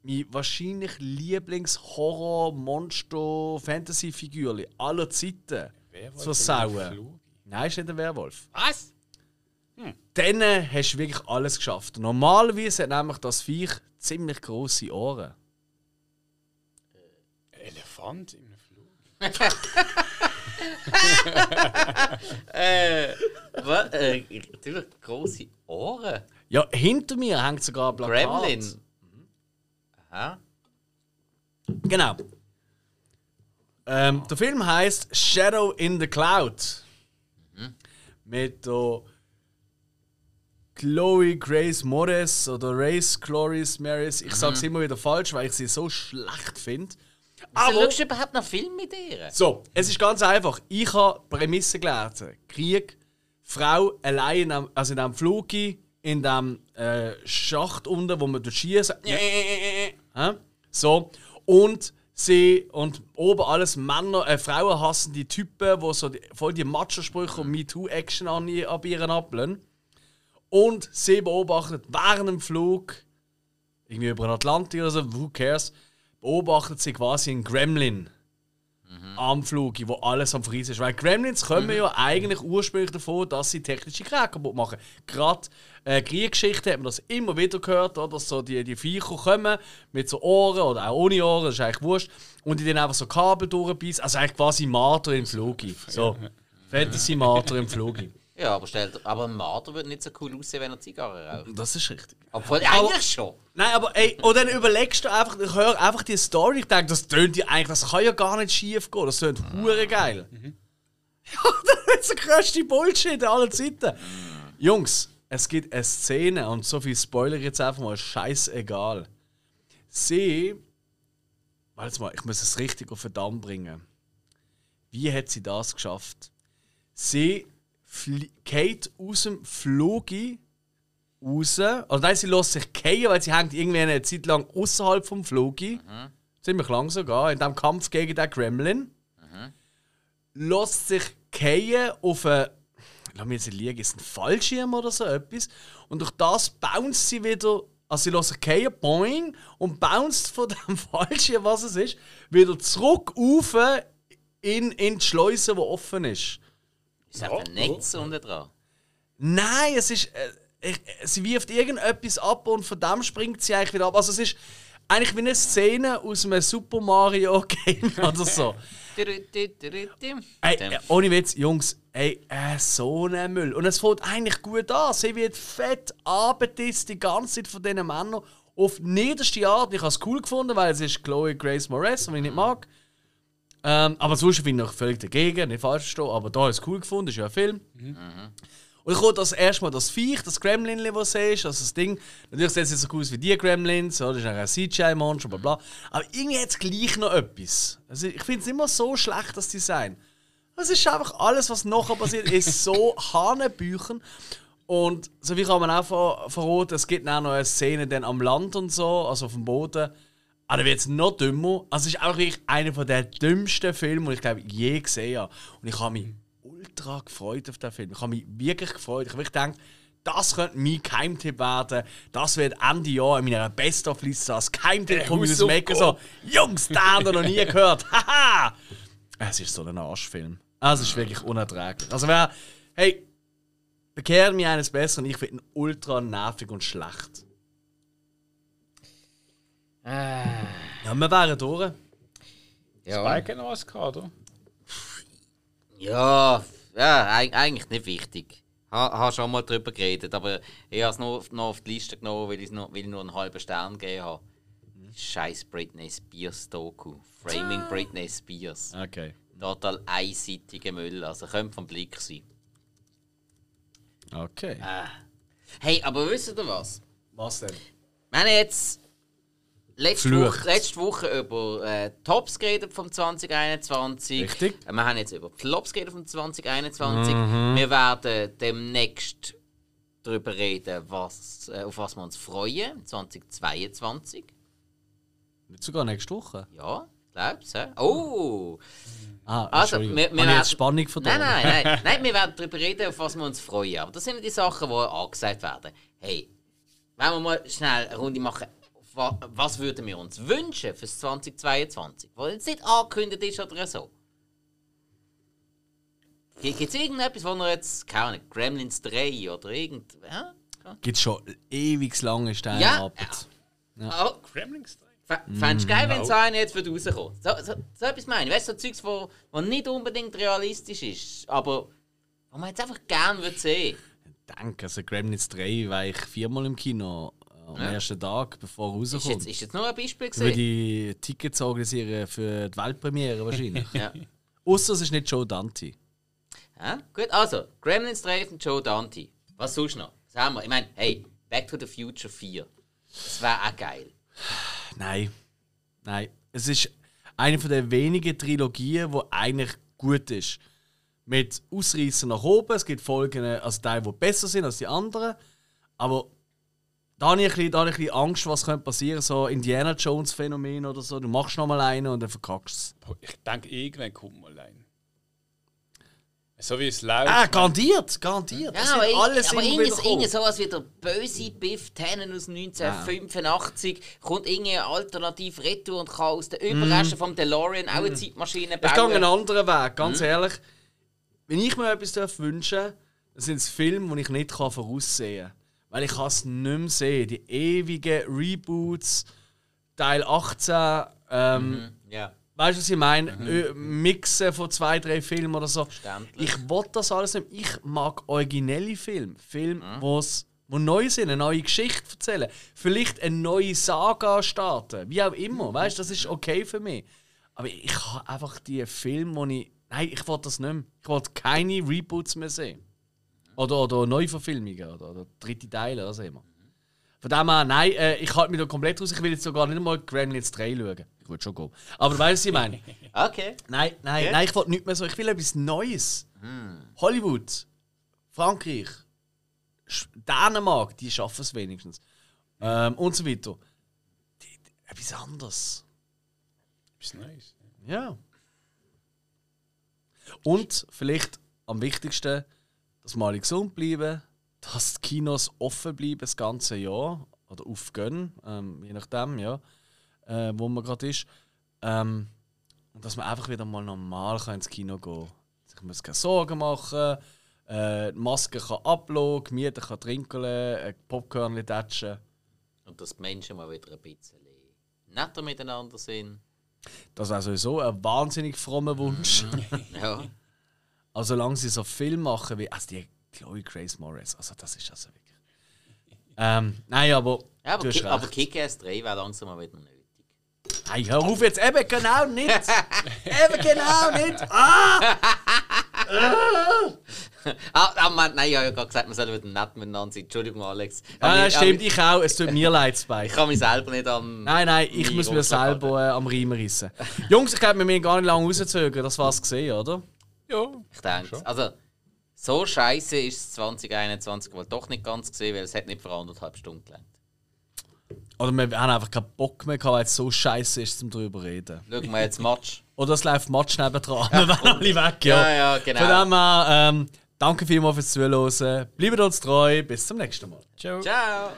[SPEAKER 1] mein wahrscheinlich Lieblings-Horror-Monster-Fantasy-Figur aller Zeiten zu versauen. Nein, ist nicht ein Werwolf.
[SPEAKER 3] Was?
[SPEAKER 1] Dann hast du wirklich alles geschafft. Normalerweise hat nämlich das Viech ziemlich große Ohren.
[SPEAKER 3] Elefant im Flug? (laughs)
[SPEAKER 2] Äh, was? Äh, natürlich große Ohren.
[SPEAKER 1] Ja, hinter mir hängt sogar ein Plakat.
[SPEAKER 2] Gremlin. Aha.
[SPEAKER 1] Genau. Ähm, der Film heißt Shadow in the Cloud. Mit der Chloe Grace Moretz oder Race Chloris Maris. Ich sag's immer wieder falsch, weil ich sie so schlecht finde.
[SPEAKER 2] Wieso schaust du überhaupt noch Film mit ihr?
[SPEAKER 1] So, es ist ganz einfach. Ich habe Prämisse gelesen. Krieg, Frau allein in einem, also in einem Flug, in dem äh, Schacht unten, wo man schießt. Hä? So. Und sie und oben alles Männer, äh, Frauen hassen die Typen, die so die, voll die Macho-Sprüche und MeToo-Action an, an ihren ablehnen. Und sie beobachtet während dem Flug, irgendwie über den Atlantik oder so, who cares, beobachtet sie quasi einen Gremlin am Flug, wo alles am Friesen ist. Weil Gremlins kommen ja eigentlich ursprünglich davon, dass sie technische Geräte kaputt machen. Gerade äh, Kriegsgeschichte hat man das immer wieder gehört, oder? dass so die, die Viecher kommen mit so Ohren oder auch ohne Ohren, das ist eigentlich wurscht, und die dann einfach so Kabel durchbeißen. Also eigentlich quasi Marter im Flug. So, Fantasy-Marter im Flug.
[SPEAKER 2] Ja, aber, stell, aber ein Marder würde nicht so cool aussehen, wenn er Zigarre raucht.
[SPEAKER 1] Das ist richtig.
[SPEAKER 2] Obwohl, eigentlich schon.
[SPEAKER 1] Nein, aber ey, und dann überlegst du einfach, ich höre einfach die Story, ich denke, das tönt ja eigentlich, das kann ja gar nicht schief gehen, das tönt hure geil. (laughs) Ja, das ist der grösste Bullshit aller Zeiten. Jungs, es gibt eine Szene und so viel Spoiler jetzt einfach mal, scheißegal. Sie, warte mal, ich muss es richtig auf den Damm bringen. Wie hat sie das geschafft? Sie geht aus dem Flug raus. Also nein, sie lässt sich fallen, weil sie hängt irgendwie eine Zeit lang außerhalb vom Flug. Ziemlich lang sogar, in dem Kampf gegen den Gremlin. Lässt sich fallen auf eine. Lass mich jetzt liegen, ist ein Fallschirm oder so etwas. Und durch das bounce sie wieder. Also sie lässt sich fallen, boing, und bounced von (laughs) dem Fallschirm, was es ist, wieder zurück auf in, in die Schleuse, die offen ist.
[SPEAKER 2] Ist einfach ein Netz unten dran.
[SPEAKER 1] Nein, es ist. Äh, sie wirft irgendetwas ab und von dem springt sie eigentlich wieder ab. Also es ist eigentlich wie eine Szene aus einem Super Mario (laughs) Game oder so. Ey, äh, ohne Witz, Jungs, ey, äh, so ein Müll. Und es fängt eigentlich gut an. Sie wird fett abendisst die ganze Zeit von diesen Männern auf niederste Art. Ich habe es cool gefunden, weil es ist Chloe Grace Moretz, die ich nicht mag. Ähm, aber sonst bin ich völlig dagegen, nicht falsch verstehen. Aber da habe ich es cool gefunden, das ist ja ein Film. Und ich das erste Mal das Viech, das Gremlin, das du siehst, also das Ding. Natürlich sieht es nicht so aus wie die Gremlins, so, das ist ein CGI-Monster, bla bla. Aber irgendwie hat es gleich noch etwas. Also ich finde es immer so schlecht, das Design. Es ist einfach alles, was nachher passiert, (laughs) ist so Hanebüchen. Und so wie kann man auch ver verraten, es gibt auch noch eine Szene dann am Land und so, also auf dem Boden. Aber dann wird es noch dümmer. Also es ist auch wirklich einer der dümmsten Filme, die ich glaube je gesehen habe. Und ich habe mich ultra gefreut auf den Film. Ich habe mich wirklich gefreut. Ich habe wirklich gedacht, das könnte mein Geheimtipp werden. Das wird Ende Jahr in meiner Best-of-Liste als Geheimtipp von mir aus dem Ecken so. Jungs, den habt ihr noch nie gehört. Haha! Es ist so ein Arschfilm. Also, Es ist wirklich unerträglich. Also wer, hey, bekehrt mir eines Besseren. Ich finde ihn ultra nervig und schlecht. Ja, wir wären durch.
[SPEAKER 2] Ja,
[SPEAKER 3] Spike hat noch was gehabt, oder?
[SPEAKER 2] ja, ja eig- eigentlich nicht wichtig. Ha, habe schon mal drüber geredet, aber ich habe es noch, auf- noch auf die Liste genommen, weil, ich's noch, weil ich nur einen halben Stern gegeben habe. Scheiß Britney Spears Doku. Framing Britney Spears.
[SPEAKER 1] Okay.
[SPEAKER 2] Total einseitiger Müll, also könnte vom Blick sein.
[SPEAKER 1] Okay.
[SPEAKER 2] Hey, aber wisst ihr was?
[SPEAKER 1] Was denn?
[SPEAKER 2] Wir haben jetzt letzte. Woche, letzte Woche über äh, Tops geredet vom 2021.
[SPEAKER 1] Richtig.
[SPEAKER 2] Äh, Wir haben jetzt über Flops geredet vom 2021.
[SPEAKER 1] Mhm.
[SPEAKER 2] Wir werden demnächst darüber reden, was, äh, auf was wir uns freuen. 2022.
[SPEAKER 1] Nicht sogar nächste Woche.
[SPEAKER 2] Ja, glaubst du? Oh!
[SPEAKER 1] Ah,
[SPEAKER 2] Also, wir- wir
[SPEAKER 1] Habe ich
[SPEAKER 2] werden-
[SPEAKER 1] jetzt Spannung verloren?
[SPEAKER 2] Nein, nein, nein, (laughs) nein, wir werden darüber reden, auf was wir uns freuen. Aber das sind die Sachen, die angesagt werden. Hey, wenn wir mal schnell eine Runde machen, was würden wir uns wünschen fürs 2022? Was jetzt nicht angekündigt ist oder so. Gibt es irgendetwas, wo wir jetzt, keine Ahnung, Gremlins 3 oder irgend. Ja?
[SPEAKER 1] Gibt schon ewig lange Steine
[SPEAKER 2] Ja,
[SPEAKER 1] ab.
[SPEAKER 2] Oh,
[SPEAKER 3] Gremlins 3?
[SPEAKER 2] f- Fändest du geil, wenn
[SPEAKER 3] No.
[SPEAKER 2] so einer jetzt würde rauskommen So, so, so etwas meine ich. Weißt du, so Zeugs, wo, wo nicht unbedingt realistisch ist, aber wo man jetzt einfach gerne würde sehen.
[SPEAKER 1] Danke, also Gremlins 3 war ich viermal im Kino am
[SPEAKER 2] Ja.
[SPEAKER 1] ersten Tag, bevor er
[SPEAKER 2] Ist
[SPEAKER 1] rauskommt.
[SPEAKER 2] jetzt, ist jetzt nur ein Beispiel
[SPEAKER 1] Ich würde
[SPEAKER 2] gesehen.
[SPEAKER 1] die Tickets organisieren für die Weltpremiere wahrscheinlich. (laughs)
[SPEAKER 2] Ja.
[SPEAKER 1] Außer es ist nicht Joe Dante.
[SPEAKER 2] ja. Gut, also, Gremlins 3 von Joe Dante. Was sonst noch? Was haben wir? Ich meine, hey, Back to the Future 4. Das wäre auch geil. (sighs)
[SPEAKER 1] Nein. Nein. Es ist eine von der wenigen Trilogien, die eigentlich gut ist. Mit Ausreißer nach oben. Es gibt Folgen, also Teile, die besser sind als die anderen. Aber da habe ich ein bisschen, da habe ich ein bisschen Angst, was könnte passieren. So Indiana Jones Phänomen oder so. Du machst noch mal einen und dann verkackst du es.
[SPEAKER 3] Ich denke, irgendwann kommt mal ein. So wie es läuft.
[SPEAKER 1] Ah, garantiert, garantiert.
[SPEAKER 2] Ja, aber,
[SPEAKER 1] alles
[SPEAKER 2] aber irgendwie irgendwie sowas wie der böse Biff Tannen aus 1985 kommt irgendwie alternativ retour und kann aus den Überresten vom DeLorean auch eine Zeitmaschine
[SPEAKER 1] Ich gehe einen
[SPEAKER 2] bauen.
[SPEAKER 1] anderen Weg, ganz
[SPEAKER 2] Mhm.
[SPEAKER 1] ehrlich. Wenn ich mir etwas darf wünschen darf, dann sind es Filme, die ich nicht kann voraussehen kann. Weil ich es nicht mehr sehen. Die ewigen Reboots, Teil 18, ähm,
[SPEAKER 2] Ja.
[SPEAKER 1] weißt du, was ich meine?
[SPEAKER 2] Mhm.
[SPEAKER 1] Mixen von zwei, drei Filmen oder so.
[SPEAKER 2] Verständlich.
[SPEAKER 1] Ich will das alles nicht. Ich mag originelle Filme. Filme,
[SPEAKER 2] Mhm.
[SPEAKER 1] wo's wo neu sind, eine neue Geschichte erzählen. Vielleicht eine neue Saga starten. Wie auch immer. Weißt du, das ist okay für mich. Aber ich habe einfach die Filme, wo ich. Nein, ich will das nicht mehr. Ich will keine Reboots mehr sehen. Oder, oder Neuverfilmungen oder, oder dritte Teile, was auch immer. Von dem her, nein, äh, ich halte mich da komplett raus. Ich will jetzt sogar nicht mal Gremlins 3 schauen. Ich würde schon gehen. Aber weißt du, was ich meine? (laughs)
[SPEAKER 2] Okay.
[SPEAKER 1] Nein, nein,
[SPEAKER 2] Ja?
[SPEAKER 1] nein, ich will nicht mehr so. Ich will etwas Neues. Hollywood, Frankreich, Sch- Dänemark, die schaffen es wenigstens. Ähm, und so weiter. Die, die, etwas anderes.
[SPEAKER 3] Ist nice.
[SPEAKER 1] Ja. Und vielleicht am wichtigsten, dass wir alle gesund bleiben, dass die Kinos offen bleiben das ganze Jahr oder aufgehen, ähm, je nachdem, ja, äh, wo man gerade ist. Ähm, und dass man einfach wieder mal normal kann ins Kino gehen kann. Sich muss keine Sorgen machen, äh, die Maske kann ablassen, Gemüter kann trinken, äh, Popcorn tätschen.
[SPEAKER 2] Und dass die Menschen mal wieder ein bisschen netter miteinander sind.
[SPEAKER 1] Das wäre sowieso ein wahnsinnig frommer Wunsch. (laughs)
[SPEAKER 2] Ja.
[SPEAKER 1] Also solange sie so Film machen wie also die Chloe Grace Morris, also das ist also wirklich. Ähm, nein, aber,
[SPEAKER 2] Ja, aber, Ki aber. Kick-Ass 3 wäre langsam mal wieder nötig.
[SPEAKER 1] Nein, hör auf jetzt, eben genau nicht! (laughs) eben genau nicht! Ah!
[SPEAKER 2] Ah, ah Mann, nein, ich habe ja gerade gesagt, wir sollen wieder nett miteinander sein. Entschuldigung, Alex.
[SPEAKER 1] Ja,
[SPEAKER 2] ich-
[SPEAKER 1] stimmt, ich auch, es tut mir (laughs) leid, Spike.
[SPEAKER 2] Ich kann mich selber nicht an.
[SPEAKER 1] Nein, nein, ich muss mir selber äh, am Riemen rissen. Jungs, ich glaube, wir müssen gar nicht lange rauszögern, das war's gesehen, oder?
[SPEAKER 3] Ja.
[SPEAKER 2] Ich denke, also so scheiße ist es 2021 wohl doch nicht ganz gesehen, weil es hat nicht für anderthalb Stunden gelangt.
[SPEAKER 1] Oder wir haben einfach keinen Bock mehr gehabt, weil es so scheiße ist, zum drüber reden.
[SPEAKER 2] Schauen wir jetzt Match. (laughs)
[SPEAKER 1] Oder es läuft Match nebendran, wir (laughs) werden alle weg, ja.
[SPEAKER 2] Ja, ja, genau.
[SPEAKER 1] Von dem her, ähm, danke vielmals fürs Zuhören. Bleibt uns treu, bis zum nächsten Mal.
[SPEAKER 3] Ciao.
[SPEAKER 2] Ciao.